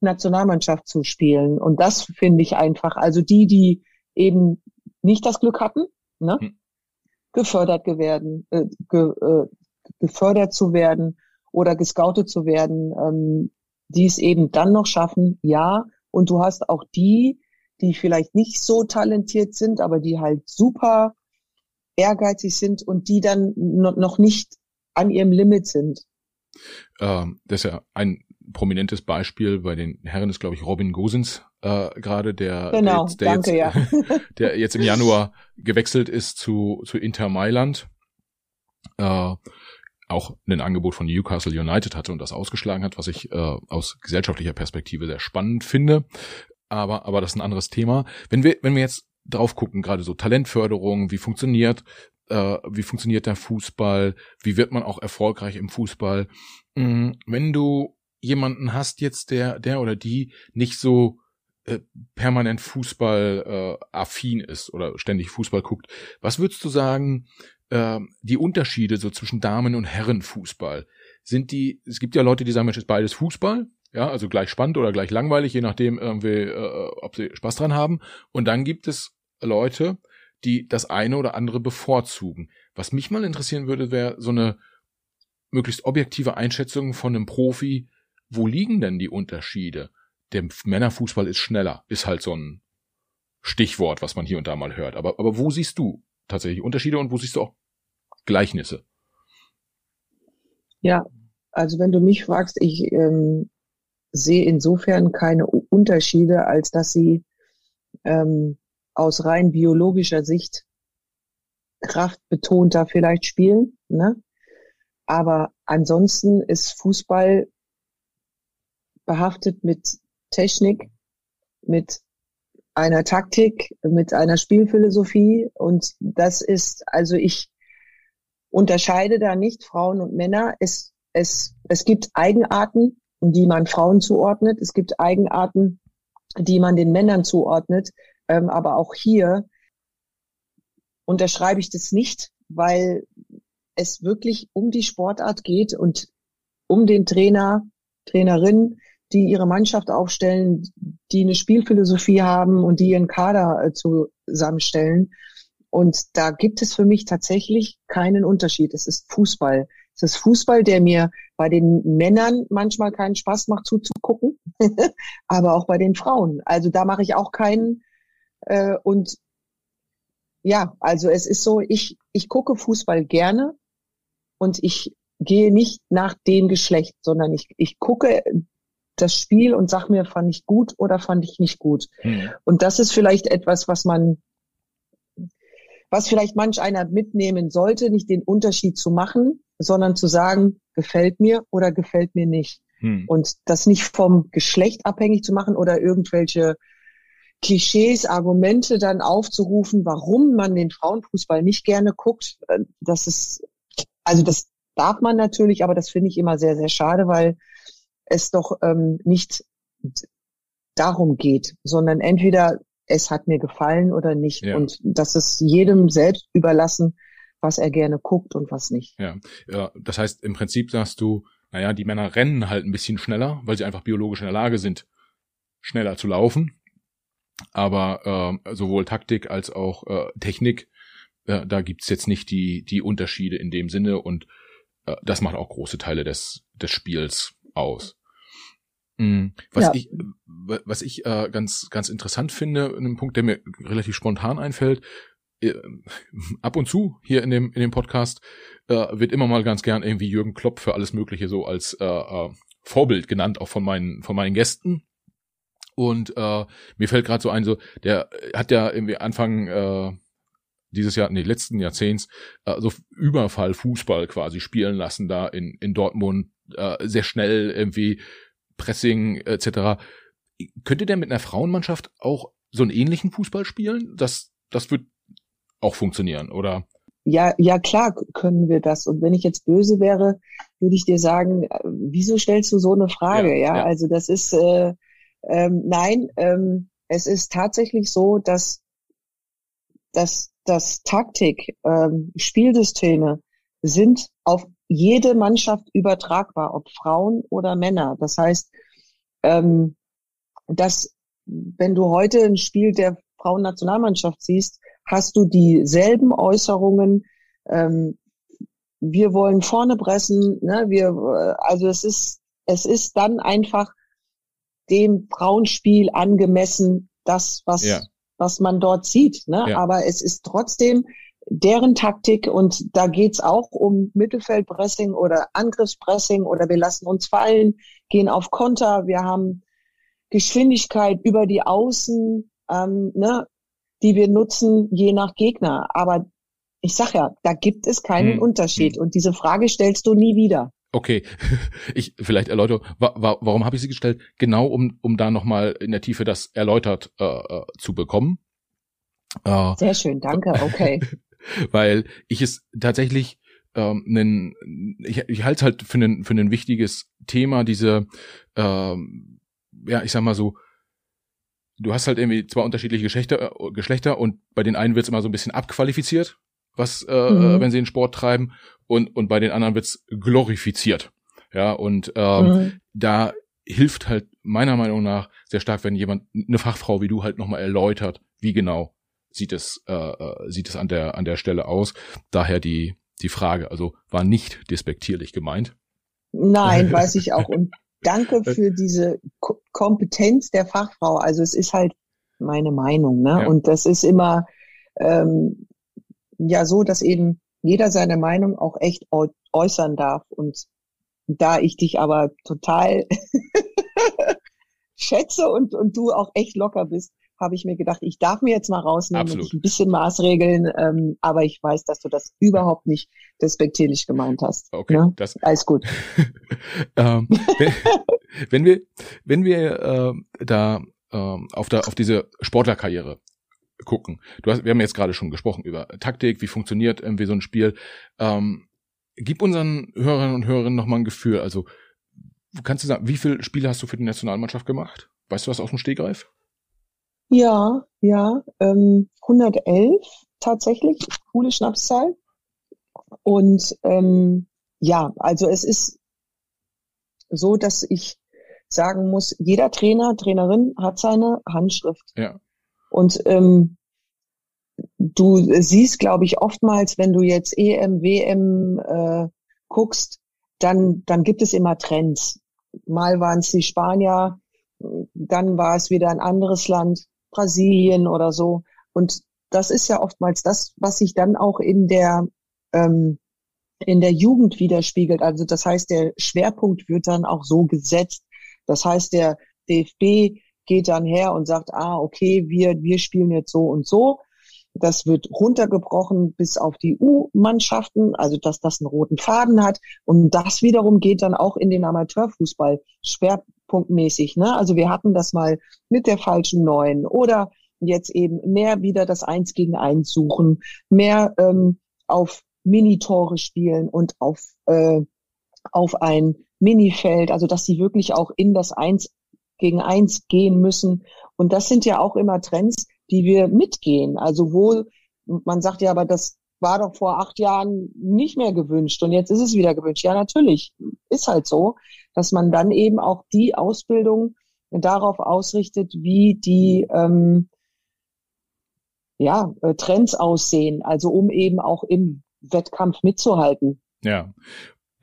Nationalmannschaft zu spielen. Und das finde ich einfach, also die, die eben nicht das Glück hatten, ne, hm. gefördert werden, äh, ge, äh, gefördert zu werden oder gescoutet zu werden, ähm, die es eben dann noch schaffen, ja. Und du hast auch die, die vielleicht nicht so talentiert sind, aber die halt super ehrgeizig sind und die dann noch nicht an ihrem Limit sind. Ähm, das ist ja ein prominentes Beispiel bei den Herren ist, glaube ich, Robin Gosens äh, gerade, der, genau, der, jetzt, der, danke, jetzt, ja. der jetzt im Januar gewechselt ist zu, zu Inter Mailand. Äh, auch ein Angebot von Newcastle United hatte und das ausgeschlagen hat, was ich äh, aus gesellschaftlicher Perspektive sehr spannend finde. Aber, aber das ist ein anderes Thema. Wenn wir, wenn wir jetzt drauf gucken, gerade so Talentförderung, wie funktioniert, äh, wie funktioniert der Fußball, wie wird man auch erfolgreich im Fußball. Mhm, wenn du jemanden hast jetzt, der, der oder die nicht so äh, permanent Fußball äh, affin ist oder ständig Fußball guckt, was würdest du sagen, äh, die Unterschiede so zwischen Damen- und Herrenfußball? Sind die, es gibt ja Leute, die sagen, Mensch, ist beides Fußball, ja, also gleich spannend oder gleich langweilig, je nachdem irgendwie, äh, ob sie Spaß dran haben. Und dann gibt es Leute, die das eine oder andere bevorzugen. Was mich mal interessieren würde, wäre so eine möglichst objektive Einschätzung von einem Profi, wo liegen denn die Unterschiede? Der Männerfußball ist schneller, ist halt so ein Stichwort, was man hier und da mal hört. Aber, aber wo siehst du tatsächlich Unterschiede und wo siehst du auch Gleichnisse? Ja, also wenn du mich fragst, ich ähm, sehe insofern keine Unterschiede, als dass sie ähm, aus rein biologischer Sicht kraftbetonter vielleicht spielen. Ne? Aber ansonsten ist Fußball behaftet mit Technik, mit einer Taktik, mit einer Spielphilosophie. Und das ist, also ich unterscheide da nicht Frauen und Männer. Es, es, es gibt Eigenarten, die man Frauen zuordnet. Es gibt Eigenarten, die man den Männern zuordnet. Ähm, aber auch hier unterschreibe ich das nicht, weil es wirklich um die Sportart geht und um den Trainer, Trainerin, die ihre Mannschaft aufstellen, die eine Spielphilosophie haben und die ihren Kader äh, zusammenstellen. Und da gibt es für mich tatsächlich keinen Unterschied. Es ist Fußball. Es ist Fußball, der mir bei den Männern manchmal keinen Spaß macht zuzugucken, aber auch bei den Frauen. Also da mache ich auch keinen äh, und ja, also es ist so, ich, ich gucke Fußball gerne und ich gehe nicht nach dem Geschlecht, sondern ich, ich gucke das Spiel und sag mir, fand ich gut oder fand ich nicht gut. Mhm. Und das ist vielleicht etwas, was man, was vielleicht manch einer mitnehmen sollte, nicht den Unterschied zu machen, sondern zu sagen, gefällt mir oder gefällt mir nicht. Mhm. Und das nicht vom Geschlecht abhängig zu machen oder irgendwelche Klischees, Argumente dann aufzurufen, warum man den Frauenfußball nicht gerne guckt. Äh, das ist, also das darf man natürlich, aber das finde ich immer sehr, sehr schade, weil es doch ähm, nicht darum geht, sondern entweder es hat mir gefallen oder nicht. Ja. Und das ist jedem selbst überlassen, was er gerne guckt und was nicht. Ja, ja das heißt im Prinzip sagst du, naja, die Männer rennen halt ein bisschen schneller, weil sie einfach biologisch in der Lage sind, schneller zu laufen. Aber äh, sowohl Taktik als auch äh, Technik, äh, da gibt's jetzt nicht die, die Unterschiede in dem Sinne und äh, das macht auch große Teile des, des Spiels aus. Mhm. Was ja. ich, was ich äh, ganz, ganz interessant finde, ein Punkt, der mir relativ spontan einfällt, äh, ab und zu hier in dem, in dem Podcast äh, wird immer mal ganz gern irgendwie Jürgen Klopp für alles Mögliche so als äh, äh, Vorbild genannt, auch von meinen, von meinen Gästen. Und äh, mir fällt gerade so ein, so, der hat ja irgendwie Anfang äh, dieses Jahr, nee, letzten Jahrzehnts, äh, so Überfall Fußball quasi spielen lassen da in, in Dortmund, äh, sehr schnell irgendwie Pressing etc. Könnte der mit einer Frauenmannschaft auch so einen ähnlichen Fußball spielen? Das, das wird auch funktionieren, oder? Ja, ja, klar können wir das. Und wenn ich jetzt böse wäre, würde ich dir sagen, äh, wieso stellst du so eine Frage? Ja, ja? also das ist, äh, ähm, nein, ähm, es ist tatsächlich so, dass, dass, dass Taktik, ähm, Spielsysteme sind auf jede Mannschaft übertragbar, ob Frauen oder Männer. Das heißt, ähm, dass wenn du heute ein Spiel der Frauennationalmannschaft siehst, hast du dieselben Äußerungen. Ähm, wir wollen vorne pressen. Ne? Wir, äh, also es ist, es ist dann einfach dem Frauenspiel angemessen, das was ja. Was man dort sieht. Ne? Ja. Aber es ist trotzdem deren Taktik und da geht's auch um Mittelfeldpressing oder Angriffspressing oder wir lassen uns fallen, gehen auf Konter, wir haben Geschwindigkeit über die Außen, ähm, ne, die wir nutzen je nach Gegner. Aber ich sag ja, da gibt es keinen hm. Unterschied hm. und diese Frage stellst du nie wieder. Okay, ich vielleicht erläutere, wa wa warum habe ich sie gestellt? Genau, um um da nochmal in der Tiefe das erläutert äh, äh zu bekommen. Äh, Sehr schön, danke. Okay. weil ich es tatsächlich ähm, nen, ich, ich halte es halt für ein für ein wichtiges Thema diese ähm, ja ich sag mal so du hast halt irgendwie zwei unterschiedliche Geschlechter äh, Geschlechter und bei den einen wird's immer so ein bisschen abqualifiziert was äh, mhm. wenn sie den Sport treiben und und bei den anderen wird's glorifiziert ja und ähm, mhm. da hilft halt meiner Meinung nach sehr stark wenn jemand eine Fachfrau wie du halt nochmal erläutert wie genau sieht es, äh, äh, sieht es an der, an der Stelle aus. Daher die, die Frage, also war nicht despektierlich gemeint. Nein, weiß ich auch. Und danke für diese Ko Kompetenz der Fachfrau. Also es ist halt meine Meinung, ne? Ja. Und das ist immer ähm, ja so, dass eben jeder seine Meinung auch echt äußern darf. Und da ich dich aber total schätze und, und du auch echt locker bist, habe ich mir gedacht, ich darf mir jetzt mal rausnehmen Absolut. und ein bisschen Maßregeln, ähm, aber ich weiß, dass du das überhaupt nicht despektierlich gemeint hast. Okay, ne? das alles gut. ähm, wenn, wenn, wir, wenn wir äh, da äh, auf, der, auf diese Sportlerkarriere gucken, du hast, wir haben jetzt gerade schon gesprochen über Taktik, wie funktioniert irgendwie so ein Spiel. Ähm, gib unseren Hörerinnen und Hörerinnen nochmal ein Gefühl. Also kannst du sagen, wie viele Spiele hast du für die Nationalmannschaft gemacht? Weißt du was aus dem Stegreif? Ja, ja, ähm, 111 tatsächlich, coole Schnapszahl. Und ähm, ja, also es ist so, dass ich sagen muss, jeder Trainer, Trainerin hat seine Handschrift. Ja. Und ähm, du siehst, glaube ich, oftmals, wenn du jetzt EM, WM äh, guckst, dann, dann gibt es immer Trends. Mal waren es die Spanier, dann war es wieder ein anderes Land. Brasilien oder so. Und das ist ja oftmals das, was sich dann auch in der ähm, in der Jugend widerspiegelt. Also das heißt, der Schwerpunkt wird dann auch so gesetzt. Das heißt, der DFB geht dann her und sagt, ah, okay, wir, wir spielen jetzt so und so. Das wird runtergebrochen bis auf die U-Mannschaften, also dass das einen roten Faden hat. Und das wiederum geht dann auch in den Amateurfußball schwerpunktmäßig. Ne? Also wir hatten das mal mit der falschen Neuen oder jetzt eben mehr wieder das Eins gegen Eins suchen, mehr ähm, auf Minitore spielen und auf, äh, auf ein Minifeld, also dass sie wirklich auch in das Eins gegen Eins gehen müssen. Und das sind ja auch immer Trends, die wir mitgehen. Also wo man sagt ja, aber das, war doch vor acht Jahren nicht mehr gewünscht und jetzt ist es wieder gewünscht. Ja, natürlich, ist halt so, dass man dann eben auch die Ausbildung darauf ausrichtet, wie die ähm, ja, äh, Trends aussehen, also um eben auch im Wettkampf mitzuhalten. Ja,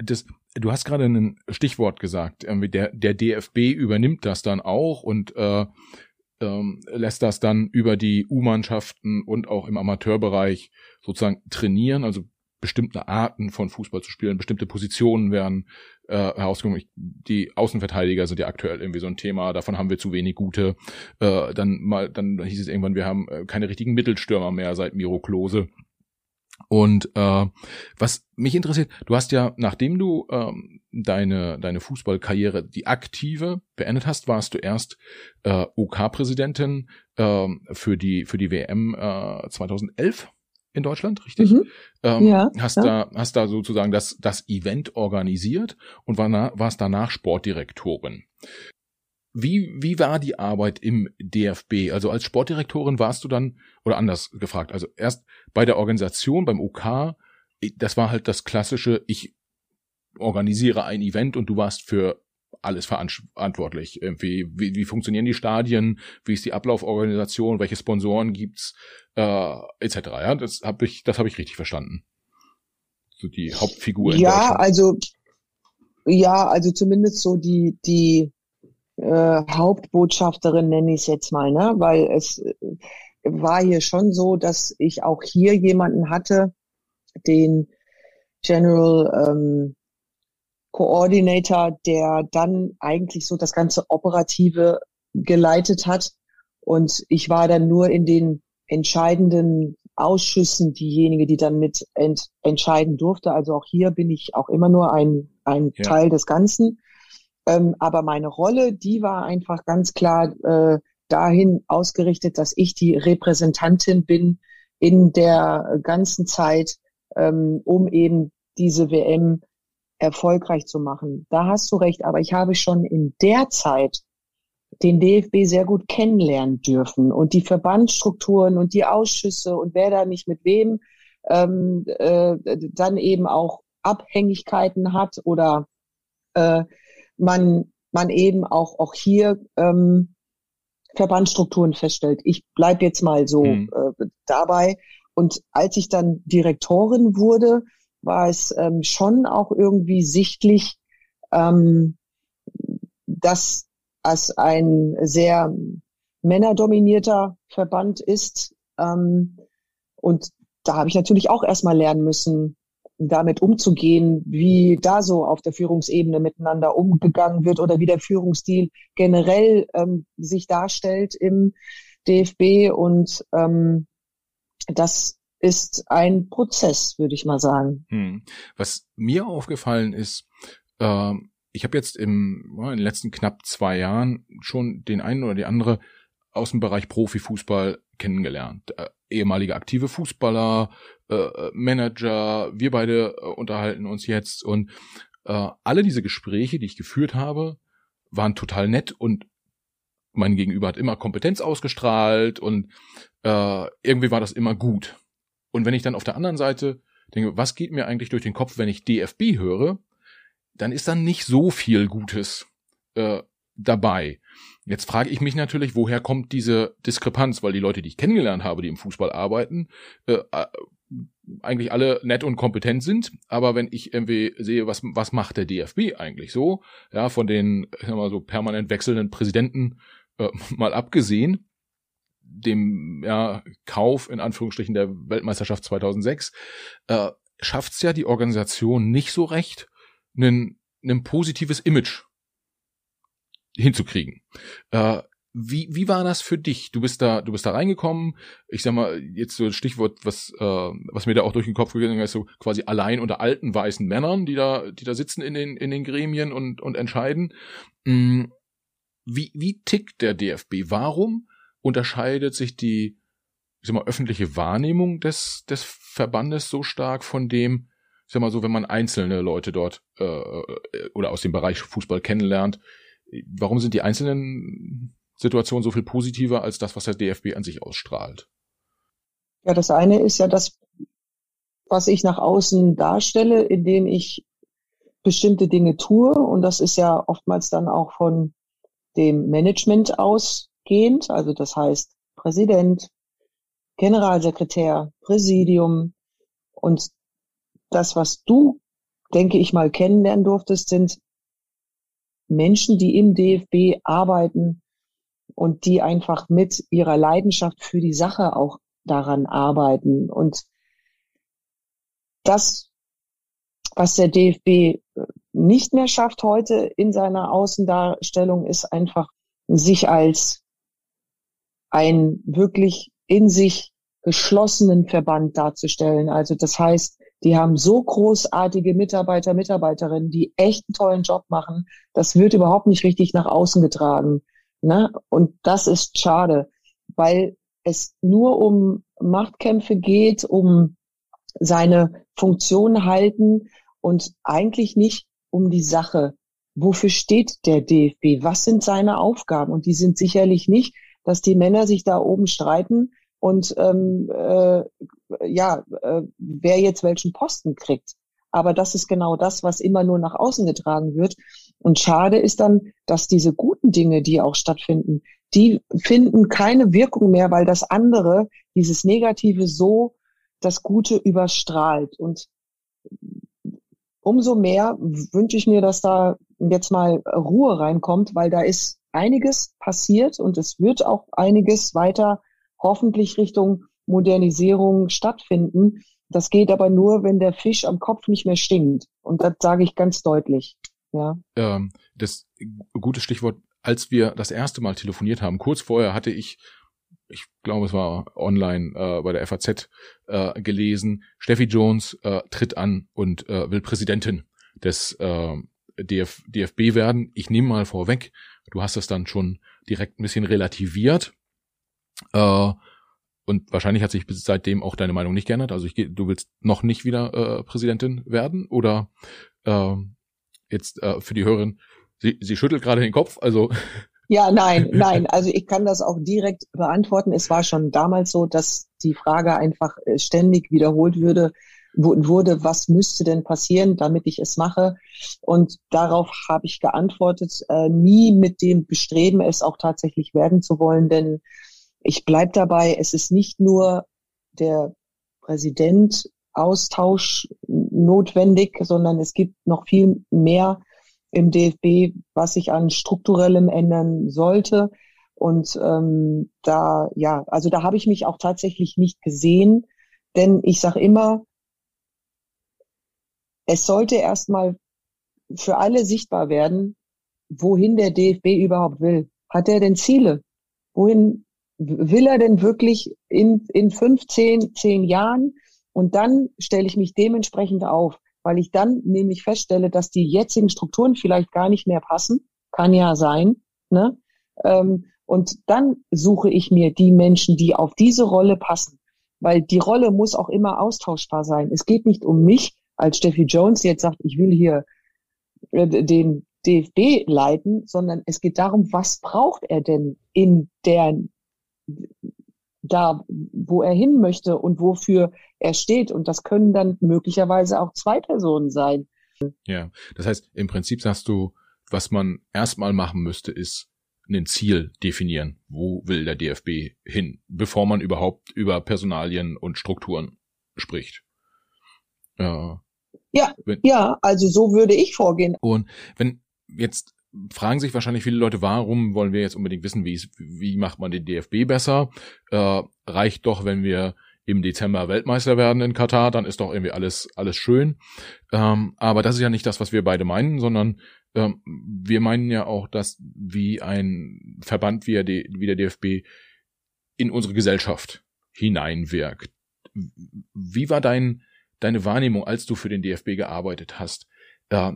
das, du hast gerade ein Stichwort gesagt, der, der DFB übernimmt das dann auch und äh, ähm, lässt das dann über die U-Mannschaften und auch im Amateurbereich sozusagen trainieren, also bestimmte Arten von Fußball zu spielen, bestimmte Positionen werden äh, herausgekommen. Die Außenverteidiger sind ja aktuell irgendwie so ein Thema, davon haben wir zu wenig gute. Äh, dann mal, dann hieß es irgendwann, wir haben äh, keine richtigen Mittelstürmer mehr seit Miro Klose. Und äh, was mich interessiert, du hast ja, nachdem du ähm, deine, deine Fußballkarriere, die aktive, beendet hast, warst du erst äh, OK-Präsidentin äh, für die für die WM äh, 2011 in Deutschland, richtig? Mhm. Ähm, ja, hast ja. da hast da sozusagen das das Event organisiert und war na, warst danach Sportdirektorin. Wie, wie war die Arbeit im DFB? Also als Sportdirektorin warst du dann, oder anders gefragt, also erst bei der Organisation, beim OK, das war halt das klassische, ich organisiere ein Event und du warst für alles verantwortlich. Irgendwie, wie, wie funktionieren die Stadien, wie ist die Ablauforganisation, welche Sponsoren gibt's, äh, etc. Ja, das habe ich, das habe ich richtig verstanden. So die Hauptfigur. ja, also ja, also zumindest so die die äh, Hauptbotschafterin nenne ich es jetzt mal, ne? Weil es äh, war hier schon so, dass ich auch hier jemanden hatte, den General ähm, Coordinator, der dann eigentlich so das ganze Operative geleitet hat. Und ich war dann nur in den entscheidenden Ausschüssen diejenige, die dann mit ent entscheiden durfte. Also auch hier bin ich auch immer nur ein, ein ja. Teil des Ganzen. Ähm, aber meine Rolle, die war einfach ganz klar äh, dahin ausgerichtet, dass ich die Repräsentantin bin in der ganzen Zeit, ähm, um eben diese WM erfolgreich zu machen. Da hast du recht, aber ich habe schon in der Zeit den DFB sehr gut kennenlernen dürfen und die Verbandsstrukturen und die Ausschüsse und wer da nicht mit wem ähm, äh, dann eben auch Abhängigkeiten hat oder äh, man, man eben auch, auch hier ähm, Verbandsstrukturen feststellt. Ich bleib jetzt mal so mhm. äh, dabei. Und als ich dann Direktorin wurde, war es ähm, schon auch irgendwie sichtlich, ähm, dass es ein sehr männerdominierter Verband ist. Ähm, und da habe ich natürlich auch erstmal lernen müssen, damit umzugehen, wie da so auf der Führungsebene miteinander umgegangen wird oder wie der Führungsstil generell ähm, sich darstellt im DFB. Und ähm, das ist ein Prozess, würde ich mal sagen. Hm. Was mir aufgefallen ist, äh, ich habe jetzt im, in den letzten knapp zwei Jahren schon den einen oder die andere aus dem Bereich Profifußball kennengelernt. Äh, ehemalige aktive Fußballer, äh, Manager, wir beide äh, unterhalten uns jetzt und äh, alle diese Gespräche, die ich geführt habe, waren total nett und mein Gegenüber hat immer Kompetenz ausgestrahlt und äh, irgendwie war das immer gut. Und wenn ich dann auf der anderen Seite denke, was geht mir eigentlich durch den Kopf, wenn ich DFB höre, dann ist dann nicht so viel Gutes äh, dabei. Jetzt frage ich mich natürlich, woher kommt diese Diskrepanz, weil die Leute, die ich kennengelernt habe, die im Fußball arbeiten, äh, äh, eigentlich alle nett und kompetent sind, aber wenn ich irgendwie sehe, was was macht der DFB eigentlich so, ja, von den ich sag mal so permanent wechselnden Präsidenten äh, mal abgesehen, dem ja, Kauf in Anführungsstrichen der Weltmeisterschaft 2006, äh, schafft es ja die Organisation nicht so recht, ein, positives Image hinzukriegen. Äh, wie, wie war das für dich? Du bist da, du bist da reingekommen. Ich sag mal, jetzt so ein Stichwort, was, äh, was mir da auch durch den Kopf gegangen ist, so quasi allein unter alten weißen Männern, die da, die da sitzen in den, in den Gremien und, und entscheiden. Mhm. Wie, wie tickt der DFB? Warum unterscheidet sich die, ich sag mal, öffentliche Wahrnehmung des, des Verbandes so stark von dem, ich sag mal so, wenn man einzelne Leute dort äh, äh oder aus dem Bereich Fußball kennenlernt, warum sind die einzelnen Situationen so viel positiver als das, was der DFB an sich ausstrahlt? Ja, das eine ist ja, dass was ich nach außen darstelle, indem ich bestimmte Dinge tue. Und das ist ja oftmals dann auch von dem Management ausgehend. Also das heißt Präsident, Generalsekretär, Präsidium. Und das, was du, denke ich mal, kennenlernen durftest, sind Menschen, die im DFB arbeiten und die einfach mit ihrer Leidenschaft für die Sache auch daran arbeiten. Und das, was der DFB äh, nicht mehr schafft heute in seiner Außendarstellung, ist einfach sich als ein wirklich in sich geschlossenen Verband darzustellen. Also das heißt, die haben so großartige Mitarbeiter, Mitarbeiterinnen, die echt einen tollen Job machen. Das wird überhaupt nicht richtig nach außen getragen. Ne? Und das ist schade, weil es nur um Machtkämpfe geht, um seine Funktion halten und eigentlich nicht um die Sache. Wofür steht der DFB? Was sind seine Aufgaben? Und die sind sicherlich nicht, dass die Männer sich da oben streiten und ähm, äh, ja, äh, wer jetzt welchen Posten kriegt. Aber das ist genau das, was immer nur nach außen getragen wird. Und schade ist dann, dass diese guten Dinge, die auch stattfinden, die finden keine Wirkung mehr, weil das andere, dieses Negative so das Gute überstrahlt. Und umso mehr wünsche ich mir, dass da jetzt mal Ruhe reinkommt, weil da ist einiges passiert und es wird auch einiges weiter hoffentlich Richtung Modernisierung stattfinden. Das geht aber nur, wenn der Fisch am Kopf nicht mehr stinkt. Und das sage ich ganz deutlich. Ja. Ähm, das gute Stichwort, als wir das erste Mal telefoniert haben, kurz vorher hatte ich, ich glaube, es war online äh, bei der FAZ äh, gelesen, Steffi Jones äh, tritt an und äh, will Präsidentin des äh, DF, DFB werden. Ich nehme mal vorweg, du hast das dann schon direkt ein bisschen relativiert. Äh, und wahrscheinlich hat sich seitdem auch deine Meinung nicht geändert. Also ich, du willst noch nicht wieder äh, Präsidentin werden oder äh, jetzt äh, für die Hörerin, sie, sie schüttelt gerade den Kopf, also ja, nein, nein. Also ich kann das auch direkt beantworten. Es war schon damals so, dass die Frage einfach äh, ständig wiederholt würde, wurde, was müsste denn passieren, damit ich es mache? Und darauf habe ich geantwortet, äh, nie mit dem Bestreben, es auch tatsächlich werden zu wollen, denn ich bleib dabei, es ist nicht nur der Präsident Austausch notwendig, sondern es gibt noch viel mehr im DFB, was sich an strukturellem ändern sollte. Und ähm, da, ja, also da habe ich mich auch tatsächlich nicht gesehen, denn ich sage immer, es sollte erstmal für alle sichtbar werden, wohin der DFB überhaupt will. Hat er denn Ziele? Wohin will er denn wirklich in, in 15, 10 Jahren? Und dann stelle ich mich dementsprechend auf, weil ich dann nämlich feststelle, dass die jetzigen Strukturen vielleicht gar nicht mehr passen. Kann ja sein. Ne? Ähm, und dann suche ich mir die Menschen, die auf diese Rolle passen. Weil die Rolle muss auch immer austauschbar sein. Es geht nicht um mich als Steffi Jones, jetzt sagt, ich will hier äh, den DFB leiten, sondern es geht darum, was braucht er denn in der da, wo er hin möchte und wofür er steht. Und das können dann möglicherweise auch zwei Personen sein. Ja, das heißt, im Prinzip sagst du, was man erstmal machen müsste, ist ein Ziel definieren. Wo will der DFB hin, bevor man überhaupt über Personalien und Strukturen spricht? Ja. Ja, wenn, ja, also so würde ich vorgehen. Und wenn jetzt fragen sich wahrscheinlich viele Leute, warum wollen wir jetzt unbedingt wissen, wie, wie macht man den DFB besser? Äh, reicht doch, wenn wir im Dezember Weltmeister werden in Katar, dann ist doch irgendwie alles, alles schön. Ähm, aber das ist ja nicht das, was wir beide meinen, sondern ähm, wir meinen ja auch, dass wie ein Verband wie der, wie der DFB in unsere Gesellschaft hineinwirkt. Wie war dein, deine Wahrnehmung, als du für den DFB gearbeitet hast? Äh,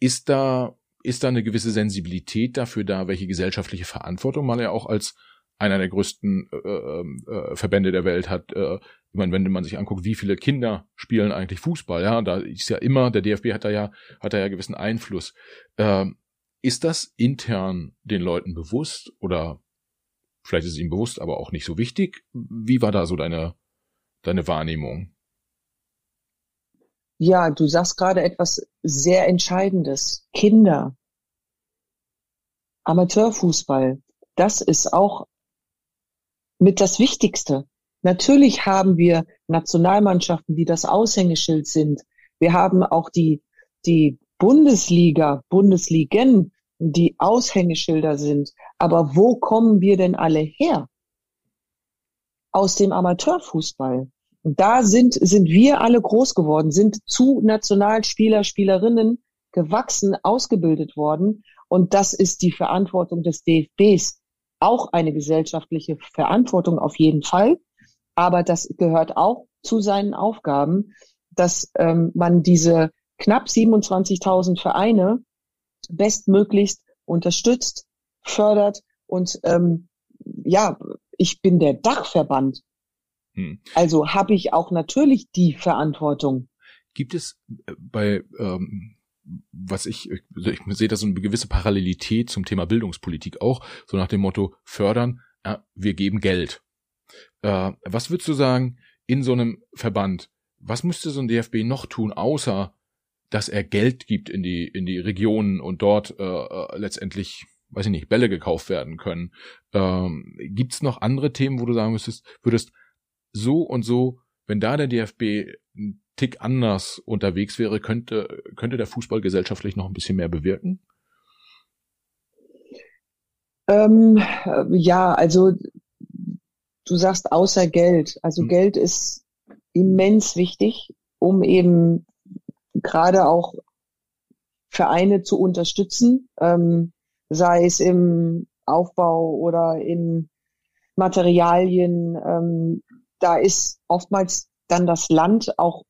ist da ist da eine gewisse Sensibilität dafür da, welche gesellschaftliche Verantwortung man ja auch als einer der größten äh, äh, Verbände der Welt hat. Äh, ich meine, wenn man sich anguckt, wie viele Kinder spielen eigentlich Fußball, ja, da ist ja immer, der DFB hat da ja, hat da ja gewissen Einfluss. Äh, ist das intern den Leuten bewusst oder vielleicht ist es ihnen bewusst, aber auch nicht so wichtig? Wie war da so deine, deine Wahrnehmung? Ja, du sagst gerade etwas sehr Entscheidendes. Kinder. Amateurfußball. Das ist auch mit das Wichtigste. Natürlich haben wir Nationalmannschaften, die das Aushängeschild sind. Wir haben auch die, die Bundesliga, Bundesligen, die Aushängeschilder sind. Aber wo kommen wir denn alle her? Aus dem Amateurfußball. Da sind, sind wir alle groß geworden, sind zu Nationalspieler, Spielerinnen gewachsen, ausgebildet worden. Und das ist die Verantwortung des DFBs. Auch eine gesellschaftliche Verantwortung auf jeden Fall. Aber das gehört auch zu seinen Aufgaben, dass ähm, man diese knapp 27.000 Vereine bestmöglichst unterstützt, fördert und ähm, ja, ich bin der Dachverband. Hm. Also habe ich auch natürlich die Verantwortung. Gibt es äh, bei ähm, was ich, also ich sehe da so eine gewisse Parallelität zum Thema Bildungspolitik auch, so nach dem Motto fördern, äh, wir geben Geld. Äh, was würdest du sagen in so einem Verband? Was müsste so ein DFB noch tun, außer dass er Geld gibt in die in die Regionen und dort äh, äh, letztendlich, weiß ich nicht, Bälle gekauft werden können? Ähm, Gibt es noch andere Themen, wo du sagen müsstest, würdest so und so, wenn da der DFB ein Tick anders unterwegs wäre, könnte könnte der Fußball gesellschaftlich noch ein bisschen mehr bewirken? Ähm, ja, also du sagst außer Geld. Also mhm. Geld ist immens wichtig, um eben gerade auch Vereine zu unterstützen, ähm, sei es im Aufbau oder in Materialien. Ähm, da ist oftmals dann das Land auch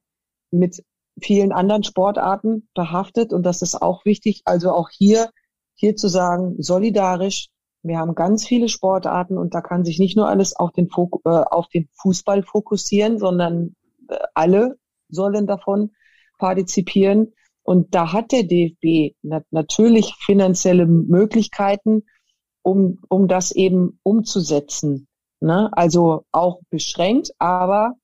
mit vielen anderen Sportarten behaftet und das ist auch wichtig. Also auch hier, hier zu sagen, solidarisch, wir haben ganz viele Sportarten und da kann sich nicht nur alles auf den, Fok äh, auf den Fußball fokussieren, sondern äh, alle sollen davon partizipieren. Und da hat der DFB nat natürlich finanzielle Möglichkeiten, um, um das eben umzusetzen. Ne? Also auch beschränkt, aber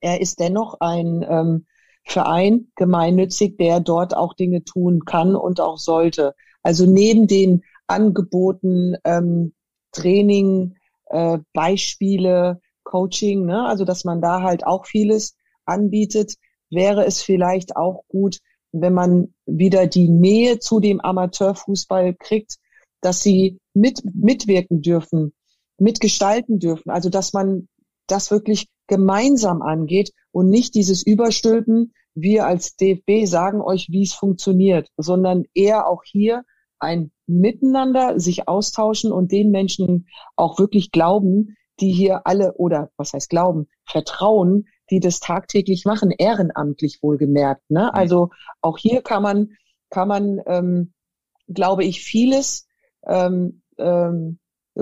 er ist dennoch ein ähm, Verein gemeinnützig, der dort auch Dinge tun kann und auch sollte. Also neben den Angeboten, ähm, Training, äh, Beispiele, Coaching, ne? also dass man da halt auch vieles anbietet, wäre es vielleicht auch gut, wenn man wieder die Nähe zu dem Amateurfußball kriegt, dass sie mit, mitwirken dürfen, mitgestalten dürfen. Also dass man das wirklich gemeinsam angeht und nicht dieses Überstülpen, wir als DFB sagen euch, wie es funktioniert, sondern eher auch hier ein Miteinander sich austauschen und den Menschen auch wirklich glauben, die hier alle oder was heißt glauben, vertrauen, die das tagtäglich machen, ehrenamtlich wohlgemerkt. Ne? Also auch hier kann man, kann man, ähm, glaube ich, vieles ähm, ähm,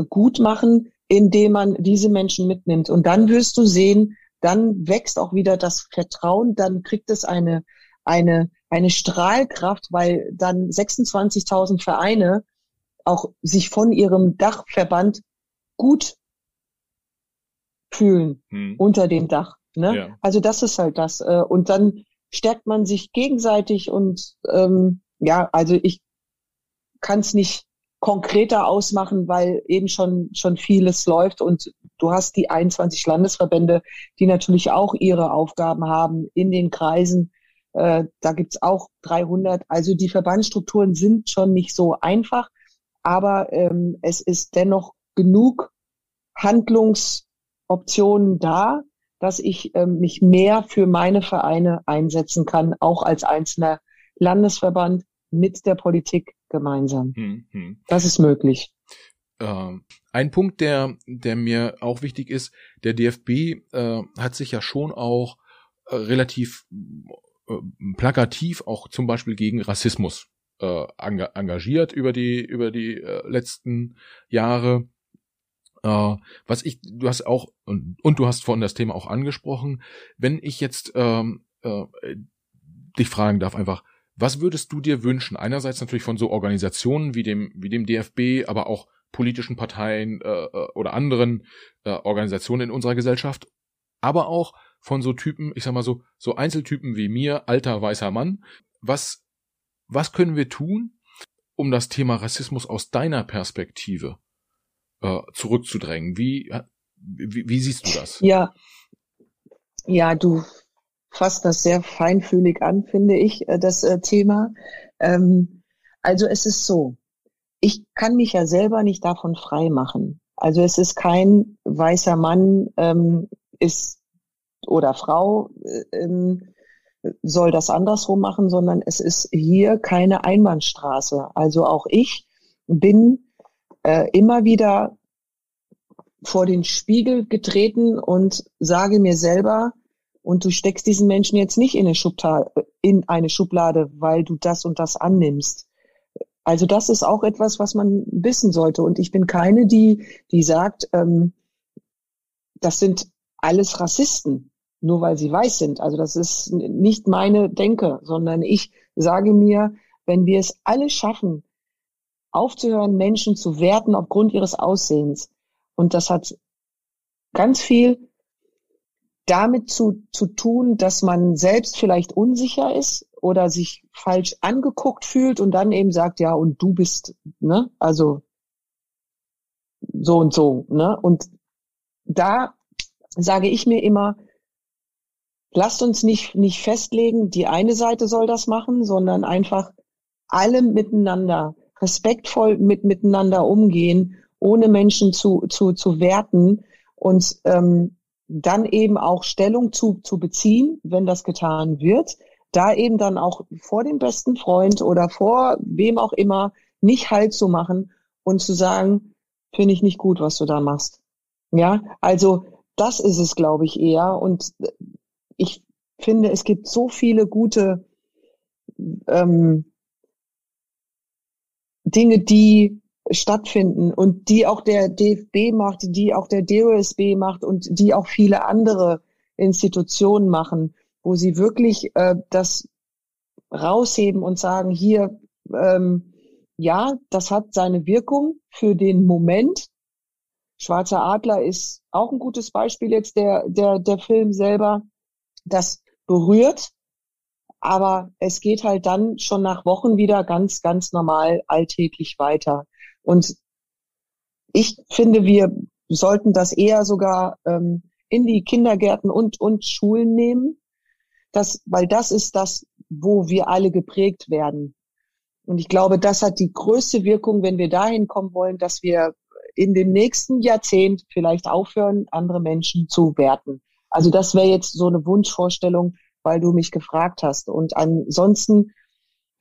gut machen, indem man diese Menschen mitnimmt. Und dann wirst du sehen, dann wächst auch wieder das Vertrauen, dann kriegt es eine, eine eine Strahlkraft, weil dann 26.000 Vereine auch sich von ihrem Dachverband gut fühlen hm. unter dem Dach. Ne? Ja. Also das ist halt das. Äh, und dann stärkt man sich gegenseitig und ähm, ja, also ich kann es nicht konkreter ausmachen, weil eben schon schon vieles läuft und du hast die 21 Landesverbände, die natürlich auch ihre Aufgaben haben in den Kreisen äh, da gibt's auch 300. Also die Verbandsstrukturen sind schon nicht so einfach, aber ähm, es ist dennoch genug Handlungsoptionen da, dass ich ähm, mich mehr für meine Vereine einsetzen kann, auch als einzelner Landesverband mit der Politik gemeinsam. Hm, hm. Das ist möglich. Ähm, ein Punkt, der, der mir auch wichtig ist, der DFB äh, hat sich ja schon auch äh, relativ äh, plakativ auch zum Beispiel gegen Rassismus äh, engagiert über die über die äh, letzten Jahre. Äh, was ich, du hast auch und, und du hast vorhin das Thema auch angesprochen. Wenn ich jetzt ähm, äh, dich fragen darf, einfach, was würdest du dir wünschen? Einerseits natürlich von so Organisationen wie dem wie dem DFB, aber auch politischen Parteien äh, äh, oder anderen äh, Organisationen in unserer Gesellschaft, aber auch von so Typen, ich sag mal so, so Einzeltypen wie mir, alter weißer Mann. Was, was können wir tun, um das Thema Rassismus aus deiner Perspektive äh, zurückzudrängen? Wie, wie, wie siehst du das? Ja, ja, du fasst das sehr feinfühlig an, finde ich, äh, das äh, Thema. Ähm, also es ist so, ich kann mich ja selber nicht davon frei machen. Also es ist kein weißer Mann ähm, ist oder Frau äh, ähm, soll das andersrum machen, sondern es ist hier keine Einbahnstraße. Also auch ich bin immer wieder vor den Spiegel getreten und sage mir selber, und du steckst diesen Menschen jetzt nicht in eine, Schublade, in eine Schublade, weil du das und das annimmst. Also das ist auch etwas, was man wissen sollte. Und ich bin keine, die, die sagt, ähm, das sind alles Rassisten, nur weil sie weiß sind. Also das ist nicht meine Denke, sondern ich sage mir, wenn wir es alle schaffen, aufzuhören, Menschen zu werten aufgrund ihres Aussehens, und das hat ganz viel damit zu, zu tun, dass man selbst vielleicht unsicher ist oder sich falsch angeguckt fühlt und dann eben sagt, ja, und du bist, ne, also so und so, ne? Und da sage ich mir immer, lasst uns nicht, nicht festlegen, die eine Seite soll das machen, sondern einfach alle miteinander, respektvoll mit miteinander umgehen, ohne Menschen zu, zu, zu werten und ähm, dann eben auch Stellung zu, zu beziehen, wenn das getan wird, da eben dann auch vor dem besten Freund oder vor wem auch immer nicht Halt zu machen und zu sagen, finde ich nicht gut, was du da machst. Ja, also das ist es, glaube ich, eher. Und ich finde, es gibt so viele gute ähm, Dinge, die stattfinden und die auch der DFB macht, die auch der DOSB macht und die auch viele andere Institutionen machen, wo sie wirklich äh, das rausheben und sagen, hier, ähm, ja, das hat seine Wirkung für den Moment. Schwarzer Adler ist auch ein gutes Beispiel jetzt der, der, der Film selber. Das berührt, aber es geht halt dann schon nach Wochen wieder ganz, ganz normal alltäglich weiter. Und ich finde, wir sollten das eher sogar ähm, in die Kindergärten und, und Schulen nehmen, das, weil das ist das, wo wir alle geprägt werden. Und ich glaube, das hat die größte Wirkung, wenn wir dahin kommen wollen, dass wir in den nächsten Jahrzehnt vielleicht aufhören, andere Menschen zu werten. Also das wäre jetzt so eine Wunschvorstellung, weil du mich gefragt hast. Und ansonsten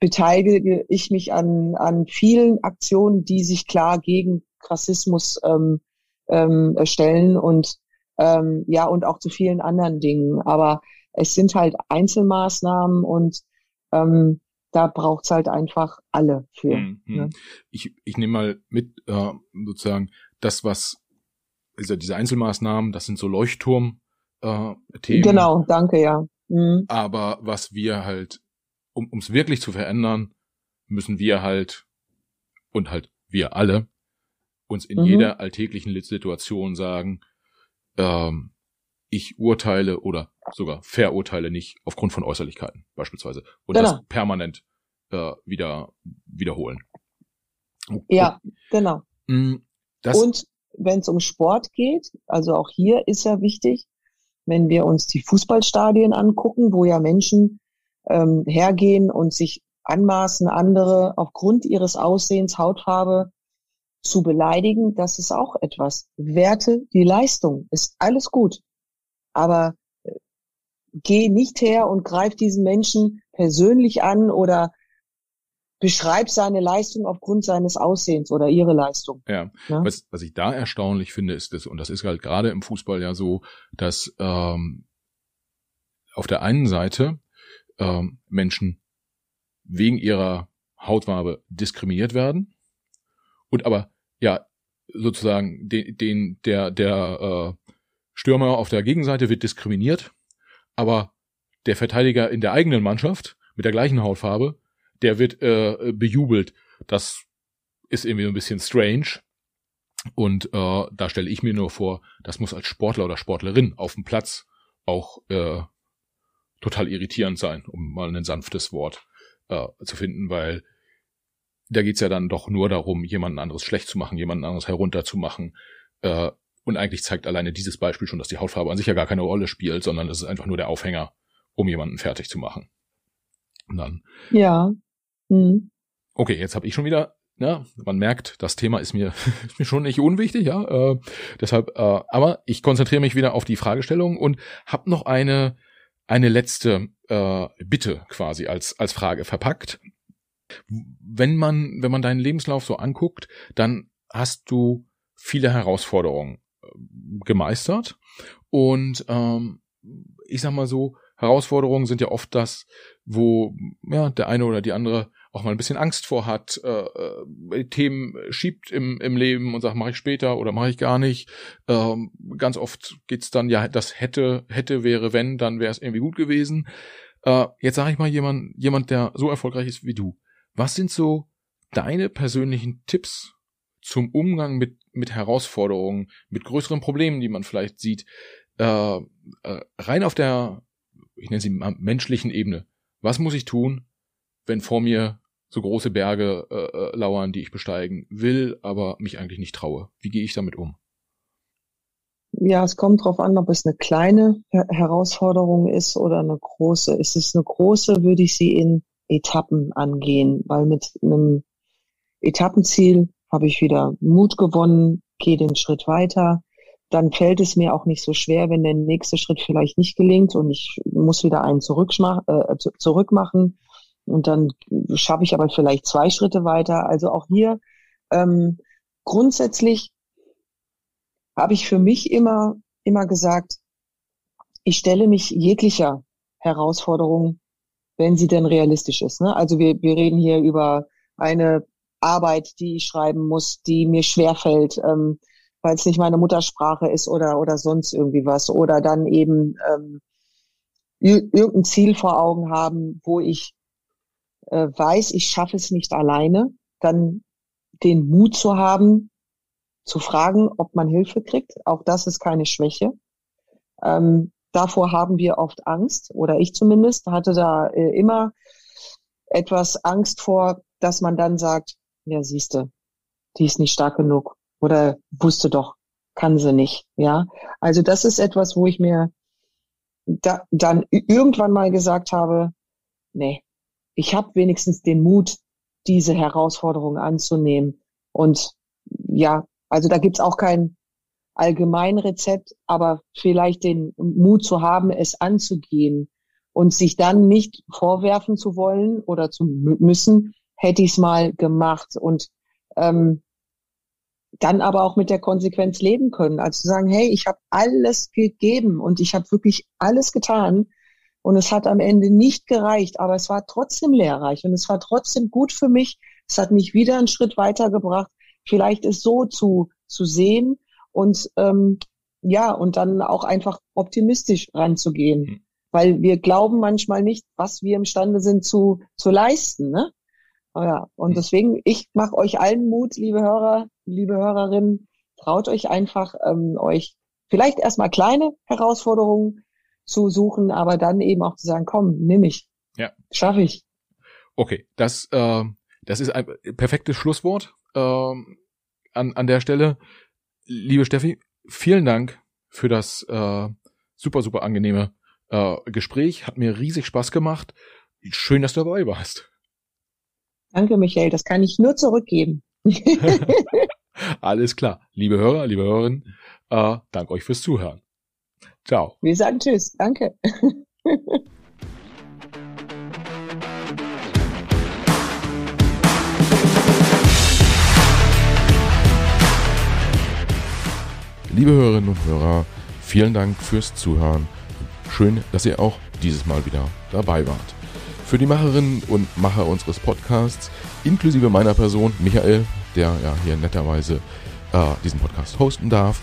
beteilige ich mich an, an vielen Aktionen, die sich klar gegen Rassismus ähm, ähm, stellen und ähm, ja und auch zu vielen anderen Dingen. Aber es sind halt Einzelmaßnahmen und ähm, da braucht's halt einfach alle für. Mhm. Ne? Ich, ich nehme mal mit äh, sozusagen das, was also diese Einzelmaßnahmen, das sind so Leuchtturm äh. Genau, danke, ja. Mhm. Aber was wir halt um es wirklich zu verändern, müssen wir halt und halt wir alle uns in mhm. jeder alltäglichen Situation sagen, ähm, ich urteile oder sogar verurteile nicht aufgrund von Äußerlichkeiten beispielsweise und genau. das permanent äh, wieder wiederholen. Ja, genau. Mm, das und wenn es um Sport geht, also auch hier ist ja wichtig, wenn wir uns die Fußballstadien angucken, wo ja Menschen ähm, hergehen und sich anmaßen, andere aufgrund ihres Aussehens, Hautfarbe zu beleidigen, das ist auch etwas. Werte die Leistung, ist alles gut. Aber äh, geh nicht her und greif diesen Menschen persönlich an oder beschreib seine Leistung aufgrund seines Aussehens oder ihre Leistung. Ja, ja? Was, was ich da erstaunlich finde, ist das, und das ist halt gerade im Fußball ja so, dass ähm, auf der einen Seite ähm, Menschen wegen ihrer Hautfarbe diskriminiert werden und aber ja sozusagen den, den der der äh, Stürmer auf der Gegenseite wird diskriminiert, aber der Verteidiger in der eigenen Mannschaft mit der gleichen Hautfarbe, der wird äh, bejubelt. Das ist irgendwie ein bisschen strange. Und äh, da stelle ich mir nur vor, das muss als Sportler oder Sportlerin auf dem Platz auch äh, total irritierend sein, um mal ein sanftes Wort äh, zu finden, weil da geht's ja dann doch nur darum, jemanden anderes schlecht zu machen, jemanden anderes herunterzumachen. Äh, und eigentlich zeigt alleine dieses Beispiel schon, dass die Hautfarbe an sich ja gar keine Rolle spielt, sondern es ist einfach nur der Aufhänger, um jemanden fertig zu machen. Und dann. Ja. Hm. Okay, jetzt habe ich schon wieder ja, man merkt, das Thema ist mir, ist mir schon nicht unwichtig, ja. Äh, deshalb, äh, aber ich konzentriere mich wieder auf die Fragestellung und habe noch eine eine letzte äh, Bitte quasi als als Frage verpackt. Wenn man wenn man deinen Lebenslauf so anguckt, dann hast du viele Herausforderungen äh, gemeistert und ähm, ich sag mal so Herausforderungen sind ja oft das, wo ja der eine oder die andere auch mal ein bisschen Angst vor hat, äh, äh, Themen schiebt im, im Leben und sagt, mache ich später oder mache ich gar nicht. Ähm, ganz oft geht's dann, ja, das hätte, hätte, wäre, wenn, dann wäre es irgendwie gut gewesen. Äh, jetzt sage ich mal jemand, jemand, der so erfolgreich ist wie du. Was sind so deine persönlichen Tipps zum Umgang mit, mit Herausforderungen, mit größeren Problemen, die man vielleicht sieht, äh, äh, rein auf der, ich nenne sie menschlichen Ebene. Was muss ich tun, wenn vor mir so große Berge äh, äh, lauern, die ich besteigen will, aber mich eigentlich nicht traue. Wie gehe ich damit um? Ja, es kommt drauf an, ob es eine kleine Herausforderung ist oder eine große. Ist es eine große, würde ich sie in Etappen angehen, weil mit einem Etappenziel habe ich wieder Mut gewonnen, gehe den Schritt weiter. Dann fällt es mir auch nicht so schwer, wenn der nächste Schritt vielleicht nicht gelingt und ich muss wieder einen zurück, äh, zurück machen und dann schaffe ich aber vielleicht zwei Schritte weiter. Also auch hier ähm, grundsätzlich habe ich für mich immer immer gesagt, ich stelle mich jeglicher Herausforderung, wenn sie denn realistisch ist. Ne? Also wir, wir reden hier über eine Arbeit, die ich schreiben muss, die mir schwerfällt, ähm, weil es nicht meine Muttersprache ist oder oder sonst irgendwie was. Oder dann eben ähm, irgendein Ziel vor Augen haben, wo ich äh, weiß, ich schaffe es nicht alleine, dann den Mut zu haben, zu fragen, ob man Hilfe kriegt. Auch das ist keine Schwäche. Ähm, davor haben wir oft Angst, oder ich zumindest hatte da äh, immer etwas Angst vor, dass man dann sagt, ja, siehste, die ist nicht stark genug oder wusste doch, kann sie nicht. Ja, also das ist etwas, wo ich mir da, dann irgendwann mal gesagt habe, nee, ich habe wenigstens den Mut, diese Herausforderung anzunehmen. Und ja, also da gibt's auch kein Allgemeinrezept, aber vielleicht den Mut zu haben, es anzugehen und sich dann nicht vorwerfen zu wollen oder zu müssen, hätte ich es mal gemacht und ähm, dann aber auch mit der Konsequenz leben können. Also zu sagen, hey, ich habe alles gegeben und ich habe wirklich alles getan, und es hat am Ende nicht gereicht, aber es war trotzdem lehrreich und es war trotzdem gut für mich. Es hat mich wieder einen Schritt weitergebracht, vielleicht es so zu, zu sehen und ähm, ja, und dann auch einfach optimistisch ranzugehen. Mhm. Weil wir glauben manchmal nicht, was wir imstande sind zu, zu leisten. Ne? Ja, und mhm. deswegen, ich mache euch allen Mut, liebe Hörer, liebe Hörerinnen, traut euch einfach, ähm, euch vielleicht erstmal kleine Herausforderungen zu suchen, aber dann eben auch zu sagen, komm, nimm ich. Ja. Schaffe ich. Okay, das, äh, das ist ein perfektes Schlusswort äh, an, an der Stelle. Liebe Steffi, vielen Dank für das äh, super, super angenehme äh, Gespräch. Hat mir riesig Spaß gemacht. Schön, dass du dabei warst. Danke, Michael. Das kann ich nur zurückgeben. Alles klar. Liebe Hörer, liebe Hörerinnen, äh, danke euch fürs Zuhören. Ciao. Wir sagen Tschüss. Danke. Liebe Hörerinnen und Hörer, vielen Dank fürs Zuhören. Schön, dass ihr auch dieses Mal wieder dabei wart. Für die Macherinnen und Macher unseres Podcasts, inklusive meiner Person, Michael, der ja hier netterweise äh, diesen Podcast hosten darf,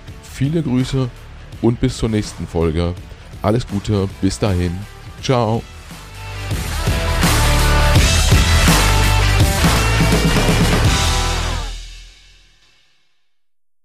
Viele Grüße und bis zur nächsten Folge. Alles Gute, bis dahin. Ciao.